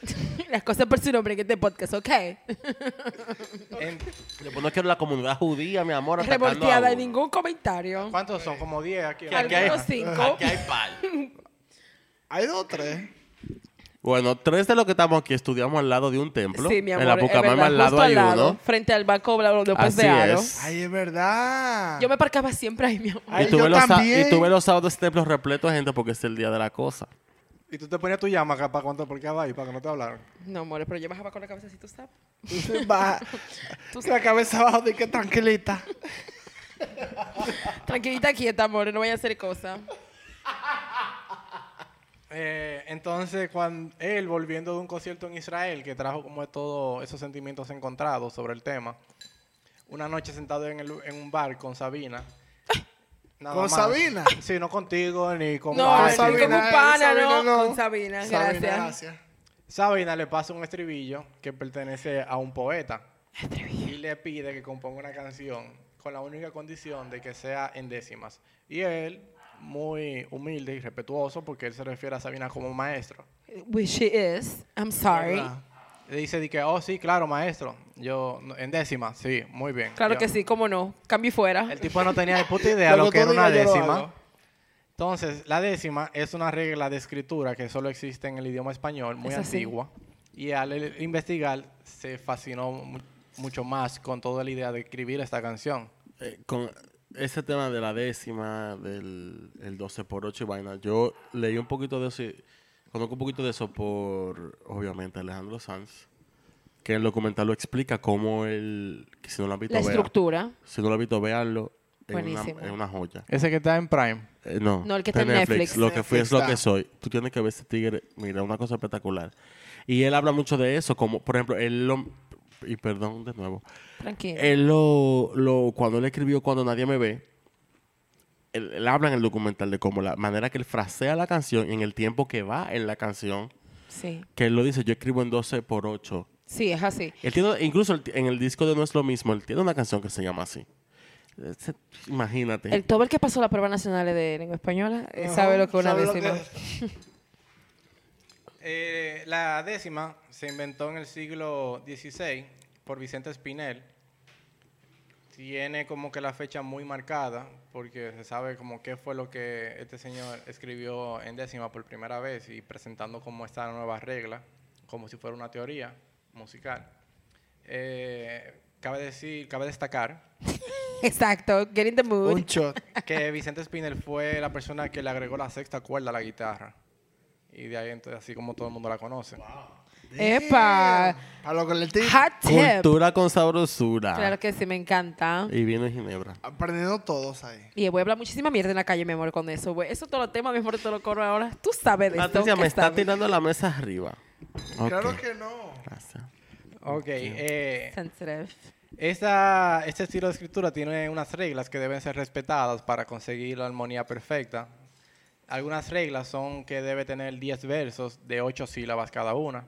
*laughs* Las cosas por su nombre en este podcast, ¿ok? En- Después no quiero la comunidad judía, mi amor. atacando a Revolteada, uno. ningún comentario. ¿Cuántos son? Como 10 aquí. Aquí hay, Algunos cinco. aquí hay par. *laughs* Hay dos o tres. Bueno, tres de los que estamos aquí estudiamos al lado de un templo. Sí, mi amor. En la es Pucamama verdad, al lado justo hay al lado, uno. Frente al banco bla, bla, después Así de Aro. es. Ay, es verdad. Yo me parcaba siempre ahí, mi amor. Ay, y, tuve yo los, sa- también. y tuve los sábados templos repletos de gente porque es el día de la cosa. Y tú te ponías tu llama acá para qué va ahí, para que no te hablaran. No, amores, pero yo bajaba con la cabeza así, tú sabes. *laughs* La cabeza abajo de que tranquilita. *laughs* Tranquilita, quieta, amores, no vaya a hacer cosas. Eh, entonces, cuando él, volviendo de un concierto en Israel, que trajo como todos esos sentimientos encontrados sobre el tema, una noche sentado en, el- en un bar con Sabina. Nada ¿Con más. Sabina? *laughs* Sí, no contigo ni con No, Barbie. ni Sabina, con pana, Sabina no. no. Con Sabina, Sabina, gracias. gracias. Sabina le pasa un estribillo que pertenece a un poeta. y le pide que componga una canción con la única condición de que sea en décimas. Y él, muy humilde y respetuoso, porque él se refiere a Sabina como maestro, Which she is. I'm sorry. ¿Verdad? Dice que, oh sí, claro, maestro, yo no- en décimas, sí, muy bien. Claro Yo- que sí, cómo no. Cambio y fuera. El tipo no tenía ni puta *laughs* idea Lo lo que era una décima. Entonces, la décima es una regla de escritura que solo existe en el idioma español, muy Es antigua. Y al investigar, se fascinó mu- mucho más con toda la idea de escribir esta canción. Eh, con ese tema de la décima, del el 12 por 8 y vaina, yo leí un poquito de eso, y conozco un poquito de eso por, obviamente, Alejandro Sanz, que en el documental lo explica cómo él, que si no lo han visto, La vea- estructura. si no lo han visto, véanlo, una, Buenísimo. es una joya. Ese que está en Prime. Eh, no, No, el que está en Netflix. Lo que fui es lo está. que soy. Tú tienes que ver ese tigre. Mira, una cosa espectacular. Y él habla mucho de eso, como, por ejemplo, él lo... Y perdón de nuevo. Tranquilo. Él lo, lo... Cuando él escribió Cuando Nadie Me Ve, él, él habla en el documental de cómo la manera que él frasea la canción y en el tiempo que va en la canción, Sí. que él lo dice, yo escribo en 12 por 8. Sí, es así. Él tiene, incluso el- en el disco de No es lo mismo, él tiene una canción que se llama así. Imagínate. El, todo el que pasó la prueba nacional de lengua española eh, Ajá, sabe lo que es una décima. que- *laughs* Eh, la décima se inventó en el siglo XVI por Vicente Espinel. Tiene como que la fecha muy marcada porque se sabe como qué fue lo que este señor escribió en décima por primera vez y presentando como esta nueva regla, como si fuera una teoría musical. Eh, cabe decir, cabe destacar *laughs* Exacto. Get in the mood. Un shot. que Vicente Spinell fue la persona que le agregó la sexta cuerda a la guitarra. Y de ahí entonces así como todo el mundo la conoce. Epa. A lo que le estoy Hot tip. Cultura con sabrosura. Claro que sí, me encanta. Y vino en Ginebra. aprendiendo todos ahí. Y voy a hablar muchísima mierda en la calle, mi amor, con eso, güey. Eso todos los temas, mi amor, te lo corro ahora. Tú sabes de esto. Patricia, me ¿qué está sabes? tirando la mesa arriba. Claro Ok, que no. Gracias. Ok. eh, Sensitive. esta, este estilo de escritura tiene unas reglas que deben ser respetadas para conseguir la armonía perfecta. Algunas reglas son que debe tener 10 versos de 8 sílabas cada una.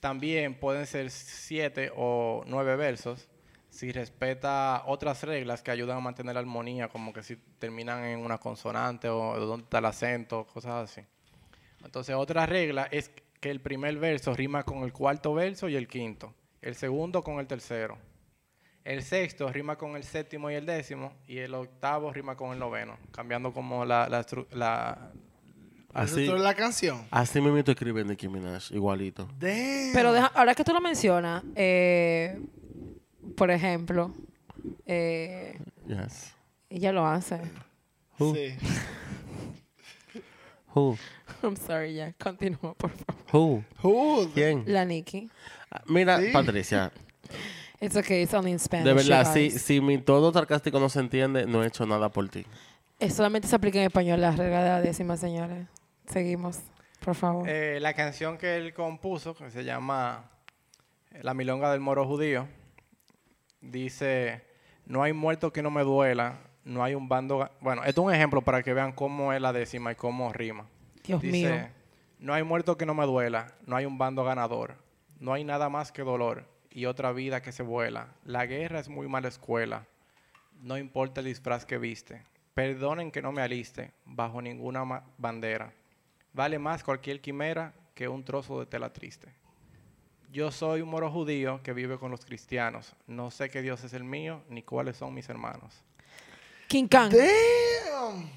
También pueden ser 7 o 9 versos si respeta otras reglas que ayudan a mantener la armonía, como que si terminan en una consonante o dónde está el acento, cosas así. Entonces, otra regla es que el primer verso rima con el cuarto verso y el quinto. El segundo con el tercero. El sexto rima con el séptimo y el décimo. Y el octavo rima con el noveno. Cambiando como la... la, la- Así, es la canción. así me meto escribe Nicki Minaj, igualito. Damn. Pero deja- ahora que tú lo mencionas, eh, por ejemplo, eh, Yes. ella lo hace. Who? Sí. *laughs* Who? I'm sorry, ya. Continúa, por favor. Who? Who? ¿Quién? La Nikki. Ah, Mira, Sí. Patricia, It's okay, it's only in Spanish. de verdad, si, si mi tono sarcástico no se entiende, no he hecho nada por ti. Eh, solamente se aplica en español la regla de la décima, señores. Seguimos, por favor. Eh, la canción que él compuso, que se llama La Milonga del Moro Judío, dice, no hay muerto que no me duela, no hay un bando... ga-". Bueno, esto es un ejemplo para que vean cómo es la décima y cómo rima. Dios dice, mío. no hay muerto que no me duela, no hay un bando ganador, no hay nada más que dolor y otra vida que se vuela. La guerra es muy mala escuela, no importa el disfraz que viste. Perdonen que no me aliste bajo ninguna bandera. Vale más cualquier quimera que un trozo de tela triste. Yo soy un moro judío que vive con los cristianos. No sé qué Dios es el mío ni cuáles son mis hermanos. King Kong. Damn.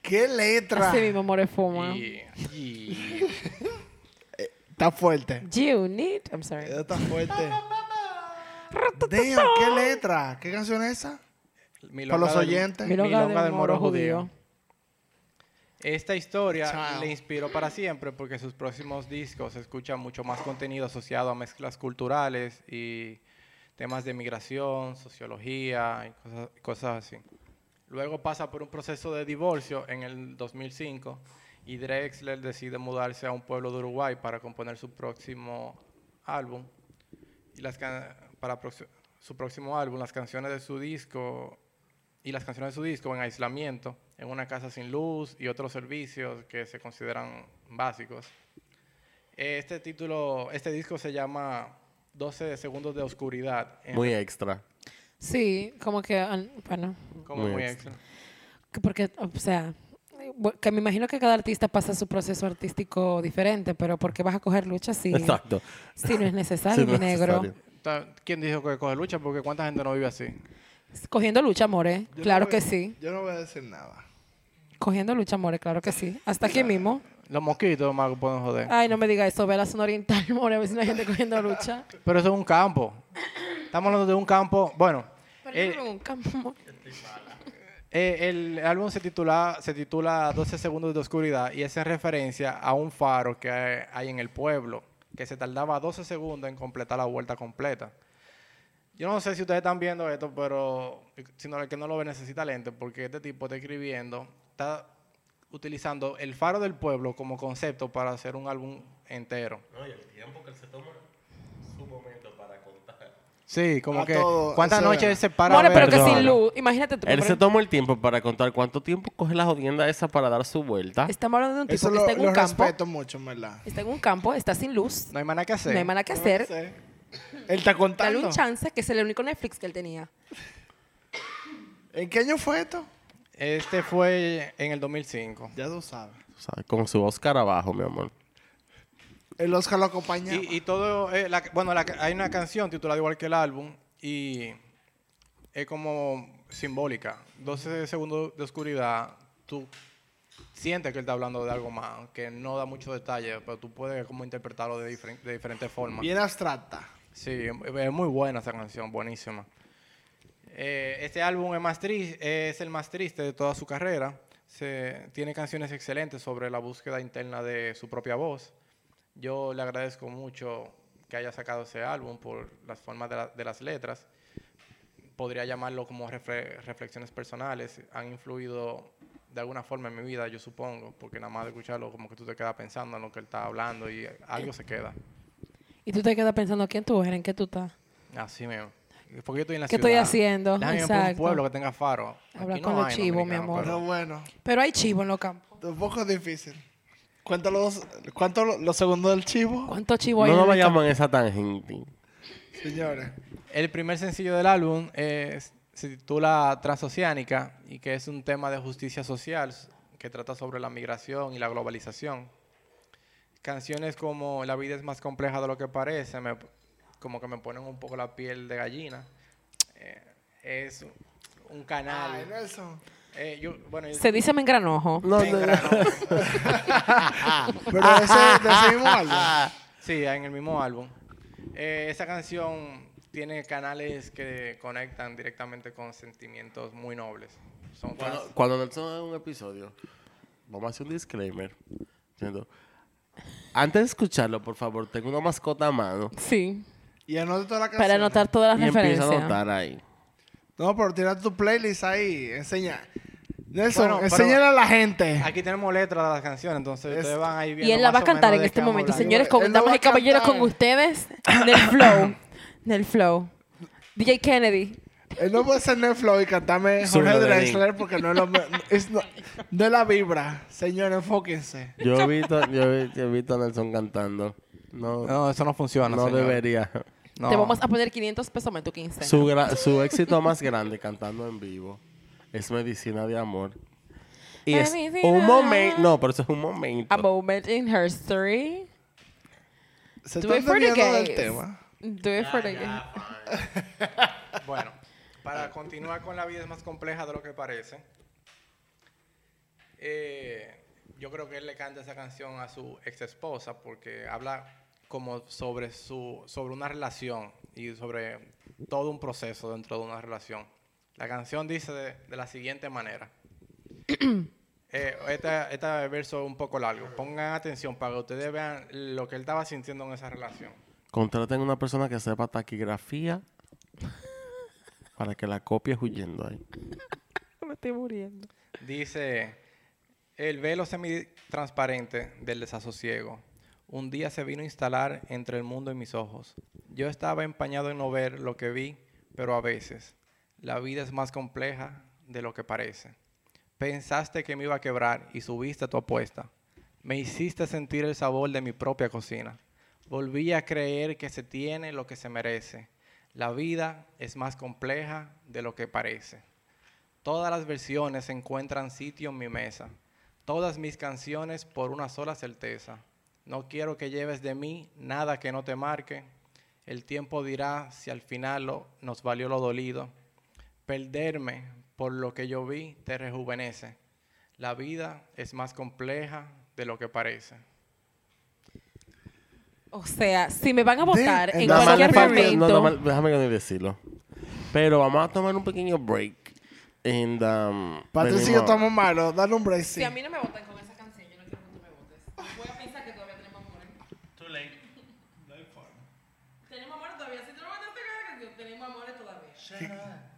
Qué letra. Así mismo, more fuma. Y, y- *laughs* Está fuerte. You need... I'm sorry. Está fuerte. *laughs* Damn, qué letra. ¿Qué canción es esa? Milonga Para los del- oyentes. Milonga del moro judío. Esta historia Child. le inspiró para siempre porque sus próximos discos escuchan mucho más contenido asociado a mezclas culturales y temas de migración, sociología y cosas, cosas así. Luego pasa por un proceso de divorcio en el 2005 y Drexler decide mudarse a un pueblo de Uruguay para componer su próximo álbum. Y las para su próximo álbum, las canciones de su disco y las canciones de su disco en aislamiento, en una casa sin luz y otros servicios que se consideran básicos. Este título, este disco se llama 12 segundos de oscuridad. Muy extra. Sí, como que, bueno, como muy muy extra. extra. que porque, o sea, que me imagino que cada artista pasa su proceso artístico diferente, pero ¿por qué vas a coger lucha si, Exacto. si no es necesario, Sí, no mi es negro? necesario. ¿Quién dijo que coge lucha? Porque cuánta gente no vive así. Cogiendo lucha, more, Yo claro no que sí. Yo no voy a decir nada. Cogiendo lucha, more, claro que sí. Hasta aquí mismo. Los mosquitos más que pueden joder. Ay, no me diga eso, ve la zona oriental, more, a ver si no hay gente cogiendo lucha. Pero eso es un campo. Estamos hablando de un campo. Bueno, Pero eh, un campo, eh, el álbum se titula, se titula 12 segundos de oscuridad y es en referencia a un faro que hay, hay en el pueblo, que se tardaba 12 segundos en completar la vuelta completa. Yo no sé si ustedes están viendo esto, pero si no, el que no lo ve necesita lente, porque este tipo está escribiendo, está utilizando el faro del pueblo como concepto para hacer un álbum entero. No, y el tiempo que él se toma su momento para contar. Sí, como A que todo, cuántas noches es. se para ver? pero que Perdona. sin luz. Imagínate tú. Él se tomó el tiempo para contar cuánto tiempo coge la jodienda esa para dar su vuelta. Estamos hablando de un tipo Eso que lo, está en lo un campo. respeto mucho, en verdad. Está en un campo, está sin luz. No hay nada que hacer. No hay nada que No hacer. sé. Él está Dale contando. un chance, que es el único Netflix que él tenía. ¿En qué año fue esto? Este fue en el 2005. Ya tú sabes. O sea, con su Oscar abajo, mi amor. El Oscar lo acompañaba. Y, y todo, eh, la- bueno, la- hay una canción titulada igual que el álbum y es como simbólica. 12 segundos de oscuridad, tú sientes que él está hablando de algo más, que no da mucho detalle, pero tú puedes como interpretarlo de, diferen- de diferentes formas. Bien abstracta. Sí, es muy buena esa canción, buenísima. Eh, este álbum es, más es el más triste de toda su carrera. Tiene canciones excelentes sobre la búsqueda interna de su propia voz. Yo le agradezco mucho que haya sacado ese álbum por las formas de, la- de las letras. Podría llamarlo como refle- reflexiones personales. Han influido de alguna forma en mi vida, yo supongo, porque nada más de escucharlo como que tú te quedas pensando en lo que él está hablando y algo se queda. Y tú te quedas pensando, ¿quién tú eres? ¿En qué tú estás? Así mismo. Porque yo estoy en la ¿Qué ciudad. estoy haciendo? Déjame por un Exacto. pueblo que tenga faro. Habla Aquí con no los hay chivos, mi amor. Pero bueno, Pero hay chivo en los campos. un poco difícil. Cuéntalo los, ¿Cuánto lo- los segundos del chivo? ¿Cuántos chivos hay No en nos el campo? vayamos en esa tangente. Señores. El primer sencillo del álbum es- se titula Transoceánica y que es un tema de justicia social que trata sobre la migración y la globalización. Canciones como La vida es más compleja de lo que parece, me- como que me ponen un poco la piel de gallina. Eh, es un canal. Ay, Nelson. eh, yo- bueno, yo- Se dice mengranojo. No, en no. Pero ese de ese mismo álbum. *laughs* Sí, en el mismo álbum. Eh, esa canción tiene canales que conectan directamente con sentimientos muy nobles. Son Cuando, cuando Nelson haga un episodio, vamos a hacer un disclaimer. diciendo, Antes de escucharlo, por favor, tengo una mascota a mano Sí. Y anota toda la canción. Para anotar todas las y empieza a referencias. anotar ahí. No, pero tira tu playlist ahí. Enseña. Nelson, Bueno, pero- enséñale a la gente. Aquí tenemos letras de las canciones, entonces Es- ustedes van ahí viendo Y él la va a más o cantar menos en de este qué vamos momento. a hablar. Señores, Él con, no va damas a y caballeros, cantar. con ustedes, *coughs* del flow. Del flow. DJ Kennedy. Él no puede ser Netflix y cantarme Jorge de Drexler porque no es, lo, no, no es la vibra. Señores, enfóquense. Yo he visto, yo he, yo he visto a Nelson cantando. No, no, No, eso no funciona. señor. debería. No. Te vamos a poner 500 pesos en tu 15. Su, su éxito más grande cantando en vivo es Medicina de Amor. Y es Medicina un momento. No, pero eso es un momento. A moment in history. Se Do it están for the desviando del gays. tema. Do it for the gays. *laughs* Bueno, para continuar con la vida es más compleja de lo que parece. eh, yo creo que él le canta esa canción a su ex esposa porque habla como sobre su sobre una relación y sobre todo un proceso dentro de una relación. La canción dice de, de la siguiente manera. *clears throat* Eh, este, este verso es un poco largo. Pongan atención para que ustedes vean lo que él estaba sintiendo en esa relación. Contraten una persona que sepa taquigrafía *laughs* para que la copie huyendo ahí. *laughs* Me estoy muriendo. Dice, el velo semitransparente del desasosiego. Un día se vino a instalar entre el mundo y mis ojos. Yo estaba empañado en no ver lo que vi, pero a veces la vida es más compleja de lo que parece. Pensaste que me iba a quebrar y subiste tu apuesta. Me hiciste sentir el sabor de mi propia cocina. Volví a creer que se tiene lo que se merece. La vida es más compleja de lo que parece. Todas las versiones encuentran sitio en mi mesa. Todas mis canciones por una sola certeza. No quiero que lleves de mí nada que no te marque. El tiempo dirá si al final lo- nos valió lo dolido. Perderme por lo que yo vi te rejuvenece. La vida es más compleja de lo que parece. O sea, si me van a votar en nada más cualquier falta- momento. No, nada más- déjame que no decirlo. Pero vamos a tomar un pequeño break. And, um, yo venimos- estamos malos. Dale un break, sí. Si a mí no me votan con esa canción, yo no quiero que tú me votes. Voy a pensar que todavía tenemos amores. Tenemos amores todavía. Si tú no votaste con esa canción, tenemos amores todavía.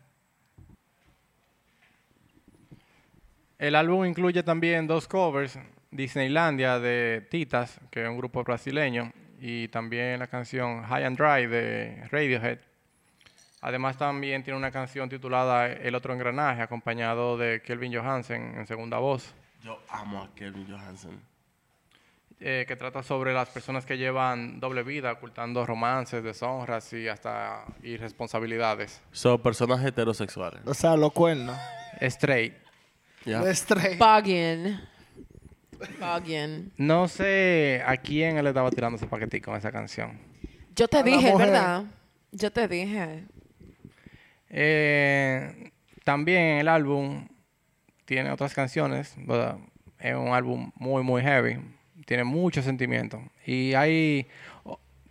El álbum incluye también dos covers, Disneylandia de Titas, que es un grupo brasileño, y también la canción High and Dry de Radiohead. Además también tiene una canción titulada El otro engranaje, acompañado de Kelvin Johansen en segunda voz, Yo amo a Kelvin Johansen. eh, que trata sobre las personas que llevan doble vida, ocultando romances, deshonras y hasta irresponsabilidades. Son personas heterosexuales. O sea, los cuernos. Straight. Los straight. Bugging. Bugging. No sé a quién él le estaba tirando ese paquetico con esa canción. Yo te A dije. ¿verdad? Yo te dije. Eh, también el álbum tiene otras canciones, ¿verdad? Es un álbum muy, muy heavy. Tiene mucho sentimiento. Y hay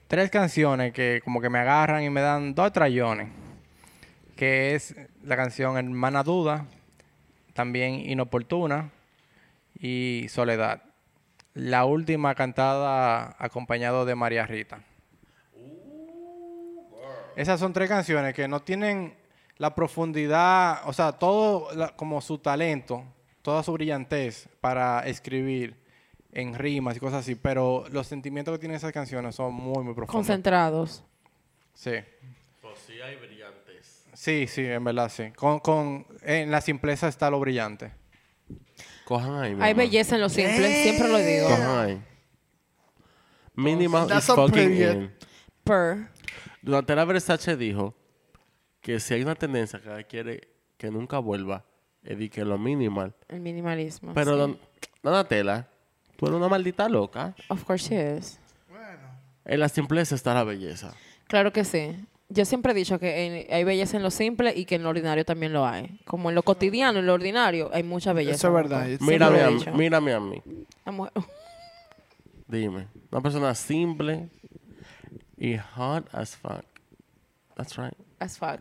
tres canciones que como que me agarran y me dan dos trayones. Que es la canción Hermana Duda, también Inoportuna y Soledad. La última cantada acompañado de María Rita. Esas son tres canciones que no tienen la profundidad, o sea, todo la- como su talento, toda su brillantez para escribir en rimas y cosas así, pero los sentimientos que tienen esas canciones son muy, muy profundos. Concentrados. Sí, Pues sí hay brillantes. sí, sí, en verdad sí. Con, con, en la simpleza está lo brillante. Cojan ahí. mi Hay belleza en lo simple, siempre lo digo. Cojan ahí. Minimal That's is fucking in. Per. Durante la Versace dijo que si hay una tendencia que ella quiere que nunca vuelva, es de que lo minimal. El minimalismo. Pero, sí. don- Donatella, tú eres una maldita loca. Of course she is. Bueno. En la simpleza está la belleza. Claro que sí. Yo siempre he dicho que en- hay belleza en lo simple y que en lo ordinario también lo hay. Como en lo cotidiano, en lo ordinario, hay mucha belleza. Eso es verdad. Mírame a, mí, mírame a mí. Dime. Una persona simple y hot as fuck. That's right. As fuck.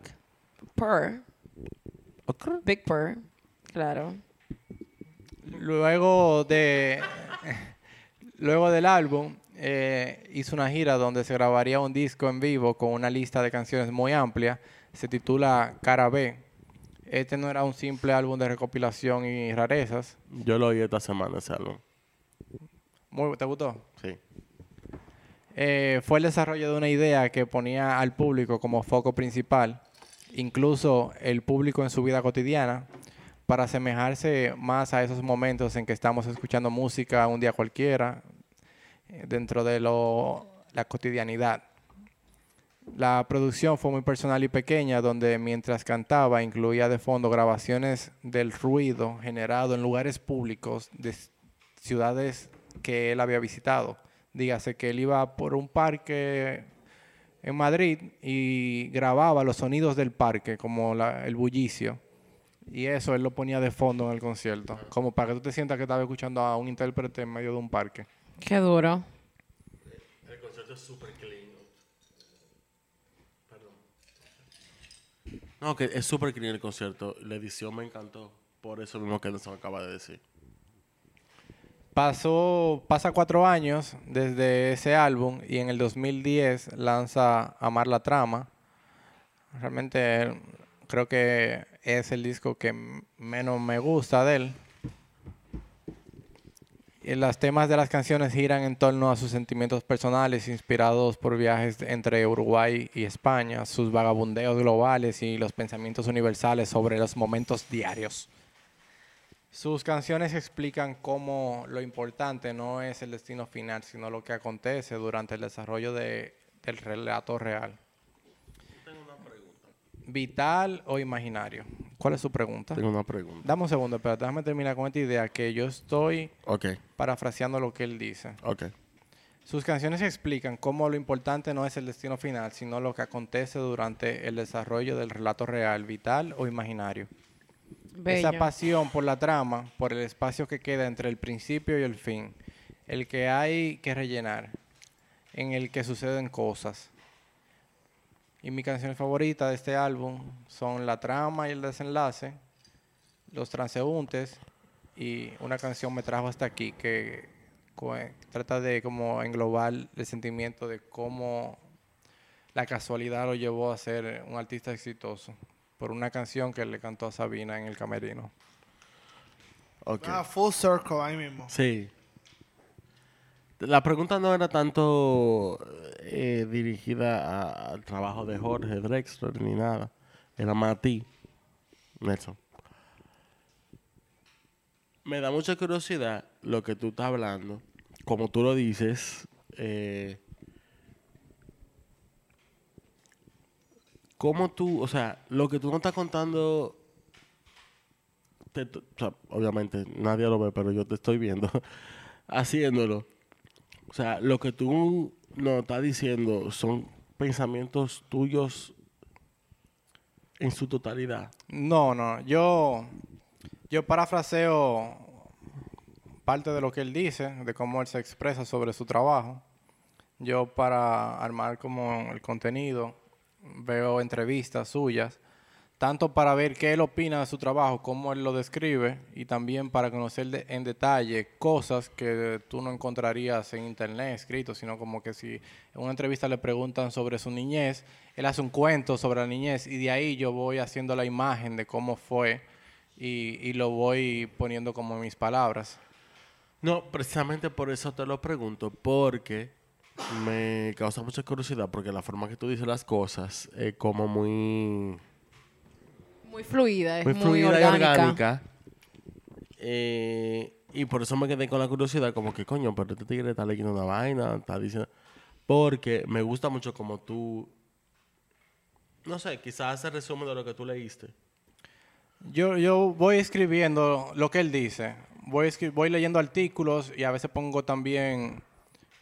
Per. Ok. Big per. Claro. Luego de *laughs* luego del álbum eh, hizo una gira donde se grabaría un disco en vivo con una lista de canciones muy amplia. Se titula Cara B. Este no era un simple álbum de recopilación y rarezas. Yo lo oí esta semana ese álbum. Muy, ¿Te gustó? Sí. Eh, fue el desarrollo de una idea que ponía al público como foco principal, incluso el público en su vida cotidiana, para asemejarse más a esos momentos en que estamos escuchando música un día cualquiera, dentro de lo, la cotidianidad. La producción fue muy personal y pequeña, donde mientras cantaba incluía de fondo grabaciones del ruido generado en lugares públicos de ciudades que él había visitado. Dígase que él iba por un parque en Madrid y grababa los sonidos del parque, como la- el bullicio. Y eso él lo ponía de fondo en el concierto, como para que tú te sientas que estabas escuchando a un intérprete en medio de un parque. Qué duro. El concierto es súper clean. Perdón. No, que es súper clean el concierto. La edición me encantó. Por eso mismo que nos acaba de decir. Pasó, pasa cuatro años desde ese álbum y en el 2010 lanza Amar la Trama. Realmente creo que es el disco que menos me gusta de él. Y los temas de las canciones giran en torno a sus sentimientos personales inspirados por viajes entre Uruguay y España, sus vagabundeos globales y los pensamientos universales sobre los momentos diarios. Sus canciones explican cómo lo importante no es el destino final, sino lo que acontece durante el desarrollo de- del relato real. ¿Vital o imaginario? ¿Cuál es su pregunta? Tengo una pregunta. Dame un segundo, pero déjame terminar con esta idea que yo estoy parafraseando lo que él dice. ok. Sus canciones explican cómo lo importante no es el destino final, sino lo que acontece durante el desarrollo del relato real, vital o imaginario. Esa Bello. pasión por la trama, por el espacio que queda entre el principio y el fin, el que hay que rellenar, en el que suceden cosas. Y mi canción favorita de este álbum son la trama y el desenlace, los transeúntes y una canción me trajo hasta aquí que trata de como englobar el sentimiento de cómo la casualidad lo llevó a ser un artista exitoso por una canción que le cantó a Sabina en el camerino. Ah, full circle ahí mismo. Sí. La pregunta no era tanto eh, dirigida al trabajo de Jorge Drexler ni nada. Era más a ti, Nelson. Me da mucha curiosidad lo que tú estás hablando. Como tú lo dices, eh, ¿cómo tú, o sea, lo que tú no estás contando o sea, obviamente nadie lo ve, pero yo te estoy viendo *laughs* haciéndolo. O sea, lo que tú nos estás diciendo son pensamientos tuyos en su totalidad. No, no, yo, yo parafraseo parte de lo que él dice, de cómo él se expresa sobre su trabajo. Yo para armar como el contenido veo entrevistas suyas, tanto para ver qué él opina de su trabajo, cómo él lo describe, y también para conocer en detalle cosas que tú no encontrarías en internet escrito, sino como que si en una entrevista le preguntan sobre su niñez, él hace un cuento sobre la niñez y de ahí yo voy haciendo la imagen de cómo fue y, y lo voy poniendo como mis palabras. No, precisamente por eso te lo pregunto, porque me causa mucha curiosidad, porque la forma que tú dices las cosas es como muy... Muy fluida, es muy muy, fluida orgánica. y orgánica. Eh, y por eso me quedé con la curiosidad, como que coño, pero este tigre está leyendo una vaina, está diciendo. Porque me gusta mucho como tú. No sé, quizás hace resumen de lo que tú leíste. Yo, yo voy escribiendo lo que él dice. Voy, voy leyendo artículos y a veces pongo también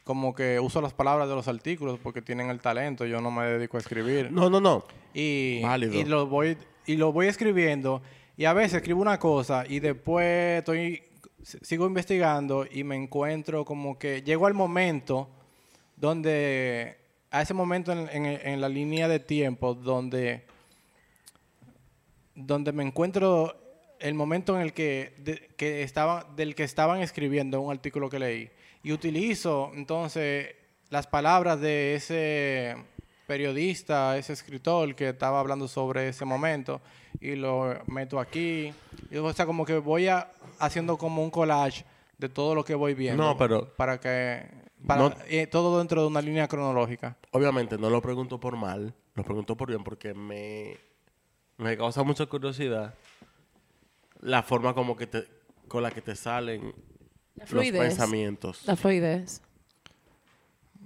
como que uso las palabras de los artículos porque tienen el talento. Yo no me dedico a escribir. No, no, no. Y, Válido. y lo voy y lo voy escribiendo y a veces escribo una cosa y después estoy sigo investigando y me encuentro como que llego al momento donde a ese momento en, en- en la línea de tiempo donde donde me encuentro el momento en el que, de- que estaba, del que estaban escribiendo un artículo que leí. Y utilizo entonces las palabras de ese periodista, ese escritor que estaba hablando sobre ese momento y lo meto aquí. Y, o sea, como que voy a- haciendo como un collage de todo lo que voy viendo. No, pero- Para que... Para, No- eh, todo dentro de una línea cronológica. Obviamente no lo pregunto por mal, lo pregunto por bien, porque me, me causa mucha curiosidad la forma como que te, con la que te salen La los fluidez. pensamientos. La fluidez.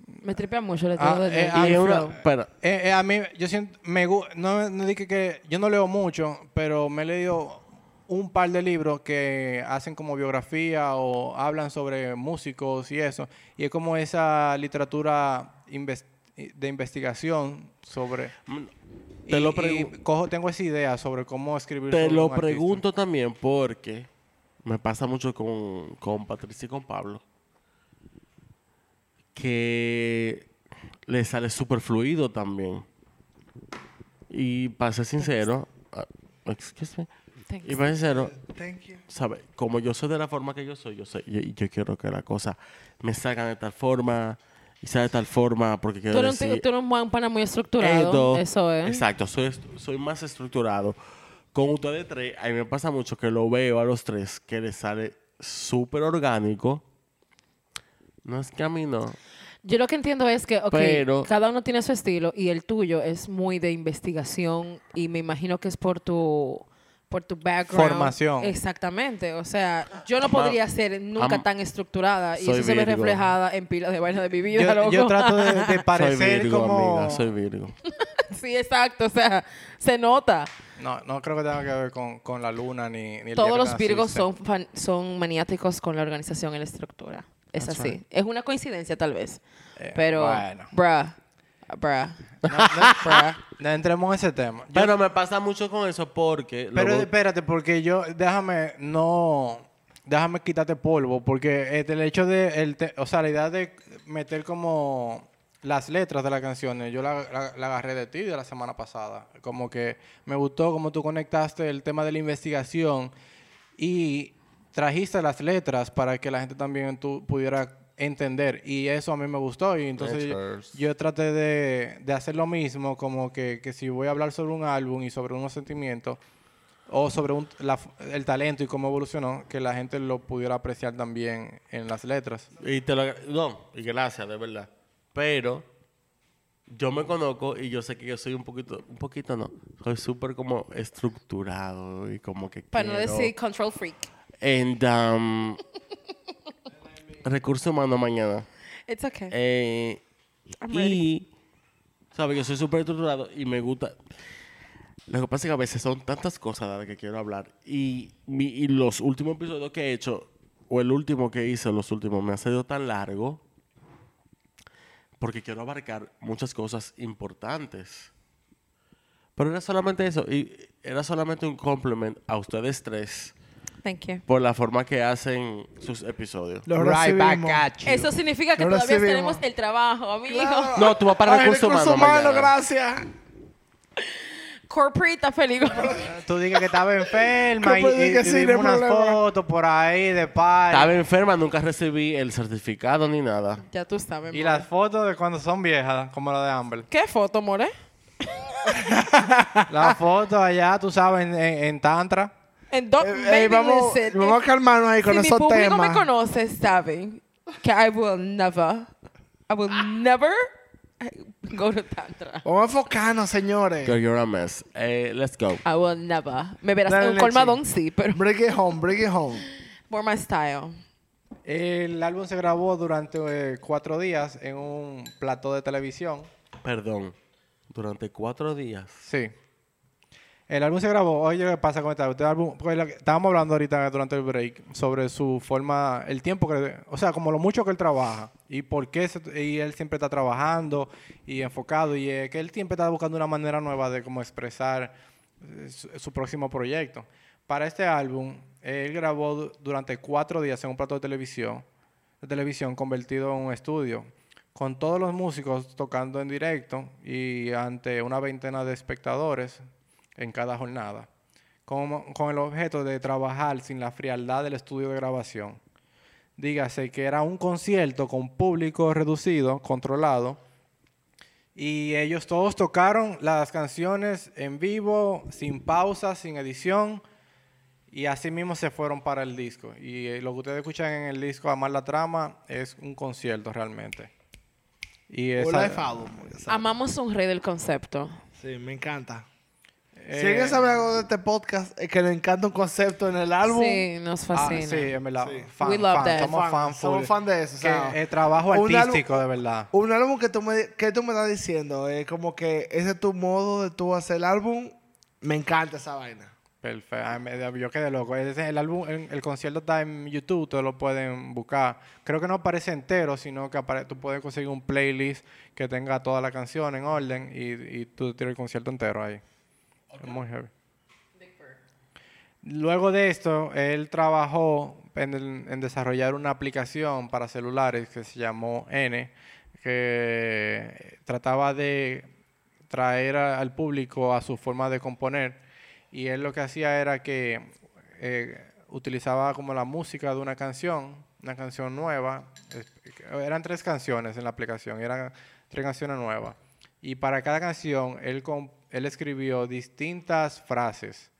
Me tripea mucho el Ah, eh, ah, una- flow. espera, Eh, eh, a mí, yo siento, me, no, no dije que, yo no leo mucho, pero me he leído un par de libros que hacen como biografía o hablan sobre músicos y eso. Y es como esa literatura de investigación sobre... Te y- lo y cojo, tengo esa idea sobre cómo escribir Te sobre lo un artista. pregunto también porque me pasa mucho con, con Patricia y con Pablo. Que le sale súper fluido también. Y para ser sincero, ah, excuse me. Thanks. y para ser sincero, Thank you. ¿sabe? Como yo soy de la forma que yo soy, yo sé, yo, yo quiero que la cosa me salga de tal forma y sea de tal forma porque quiero Tú eres, un, decir ti- tú eres un buen pana muy estructurado. esto. Eso es. Exacto, soy, soy más estructurado. Con ustedes tres, a mí me pasa mucho que lo veo a los tres que les sale súper orgánico. No es que a mí no. Yo lo que entiendo es que, ok, Pero- cada uno tiene su estilo y el tuyo es muy de investigación y me imagino que es por tu por tu background. Formación. Exactamente. O sea, yo no Ama- podría ser nunca am- tan estructurada y soy eso se ve Virgo. reflejada en pilas de vaina de mi vida, Yo, loco. yo trato de, de *laughs* soy parecer Virgo, como... amiga, soy Virgo. *laughs* sí, exacto. O sea, se nota. No, no creo que tenga que ver con, con la luna ni, ni el día Todos que los naciste. virgos son, fan- son maniáticos con la organización y la estructura. Es That's así. right. Es una coincidencia tal vez. Eh, pero, bueno. bruh, bruh, No, no, bruh. no entremos en ese tema. Yo- Pero me pasa mucho con eso porque... pero luego- espérate, porque yo, déjame, no, déjame quitarte polvo, porque este, el hecho de, el te- o sea, la idea de meter como las letras de las canciones, yo la, la- la agarré de ti de la semana pasada. Como que me gustó como tú conectaste el tema de la investigación y trajiste las letras para que la gente también tú pudiera entender. Y eso a mí me gustó. Y entonces yo, traté de, de hacer lo mismo, como que, que si voy a hablar sobre un álbum y sobre unos sentimientos, o sobre un- la- el talento y cómo evolucionó, que la gente lo pudiera apreciar también en las letras. Y te lo No, y gracias, de verdad. Pero yo me conozco y yo sé que yo soy un poquito, un poquito no, soy súper como estructurado y como que Para no quiero- decir control freak. And, um, recurso humano mañana. It's okay. Eh, I'm ready. y, ¿sabes? Yo soy súper estructurado y me gusta. Lo que pasa es que a veces son tantas cosas de las que quiero hablar. Y, mi- y los últimos episodios que he hecho, o el último que hice, los últimos, me ha sido tan largo. Porque quiero abarcar muchas cosas importantes. Pero era solamente eso. Y era solamente un compliment a ustedes tres Thank you. por la forma que hacen sus episodios. Los Right back at you. Eso significa que Lo todavía recibimos. tenemos el trabajo, amigo. Claro. No, tú vas para Ay, recursos humanos mañana. gracias. Corporate está feliz. Tú digas que estaba enferma *laughs* y, y que sí, no unas problema. fotos por ahí de par. Estaba enferma, nunca recibí el certificado ni nada. ya tú sabes. Y more. las fotos de cuando son viejas, como la de Amber. ¿Qué foto, more? *laughs* Las fotos allá, tú sabes, en, en- en Tantra. And don't, Eh, eh, vamos, listen, vamos a calmarnos ahí con si mi esos público temas. me conoce, saben que I will never, I will never go to Tantra. Vamos a enfocarnos, señores. Girl, you're a mess. Eh, let's go. I will never. Me verás Dale, en un Lexi. colmadón, sí, pero Bring it home, bring it home. more my style. El álbum se grabó durante eh, cuatro días en un plató de televisión. Perdón. Durante cuatro días. Sí. El álbum se grabó. Oye, ¿qué pasa con este álbum? Este álbum- pues, estábamos hablando ahorita durante el break sobre su forma, el tiempo que, o sea, como lo mucho que él trabaja y por qué y él siempre está trabajando y enfocado y eh, que él siempre está buscando una manera nueva de cómo expresar eh, su, próximo proyecto. Para este álbum, él grabó du- durante cuatro días en un plato de televisión, de televisión convertido en un estudio, con todos los músicos tocando en directo y ante una veintena de espectadores en cada jornada, con, con el objeto de trabajar sin la frialdad del estudio de grabación. Dígase que era un concierto con público reducido, controlado, y ellos todos tocaron las canciones en vivo, sin pausa, sin edición, y así mismo se fueron para el disco. Y eh, lo que ustedes escuchan en el disco Amar la Trama es un concierto realmente. Y esa, ya sabes. Amamos un rey del concepto. Sí, me encanta. Eh, si alguien sabe algo de este podcast, es que le encanta un concepto en el álbum. Sí, nos ah, fascina. sí, en verdad. Sí. Fan, We love fan, that. Somos Fan, fan, somos fan de eso, o Que sea, es trabajo un álbum- artístico, de verdad. Un álbum que tú me, que tú me estás diciendo, es como que ese es tu modo de tú hacer el álbum. Me encanta esa vaina. Perfecto. Ay, me- Yo quedé loco. El, álbum, el, el concierto está en YouTube, todos lo pueden buscar. Creo que no aparece entero, sino que apare- tú puedes conseguir un playlist que tenga toda la canción en orden y, y tú tienes el concierto entero ahí. Es muy heavy. Luego de esto, él trabajó en, el- en desarrollar una aplicación para celulares que se llamó N, que trataba de traer a- al público a su forma de componer. Y él lo que hacía era que eh, utilizaba como la música de una canción, una canción nueva. Eran tres canciones en la aplicación, eran tres canciones nuevas. Y para cada canción, él, com- él escribió distintas frases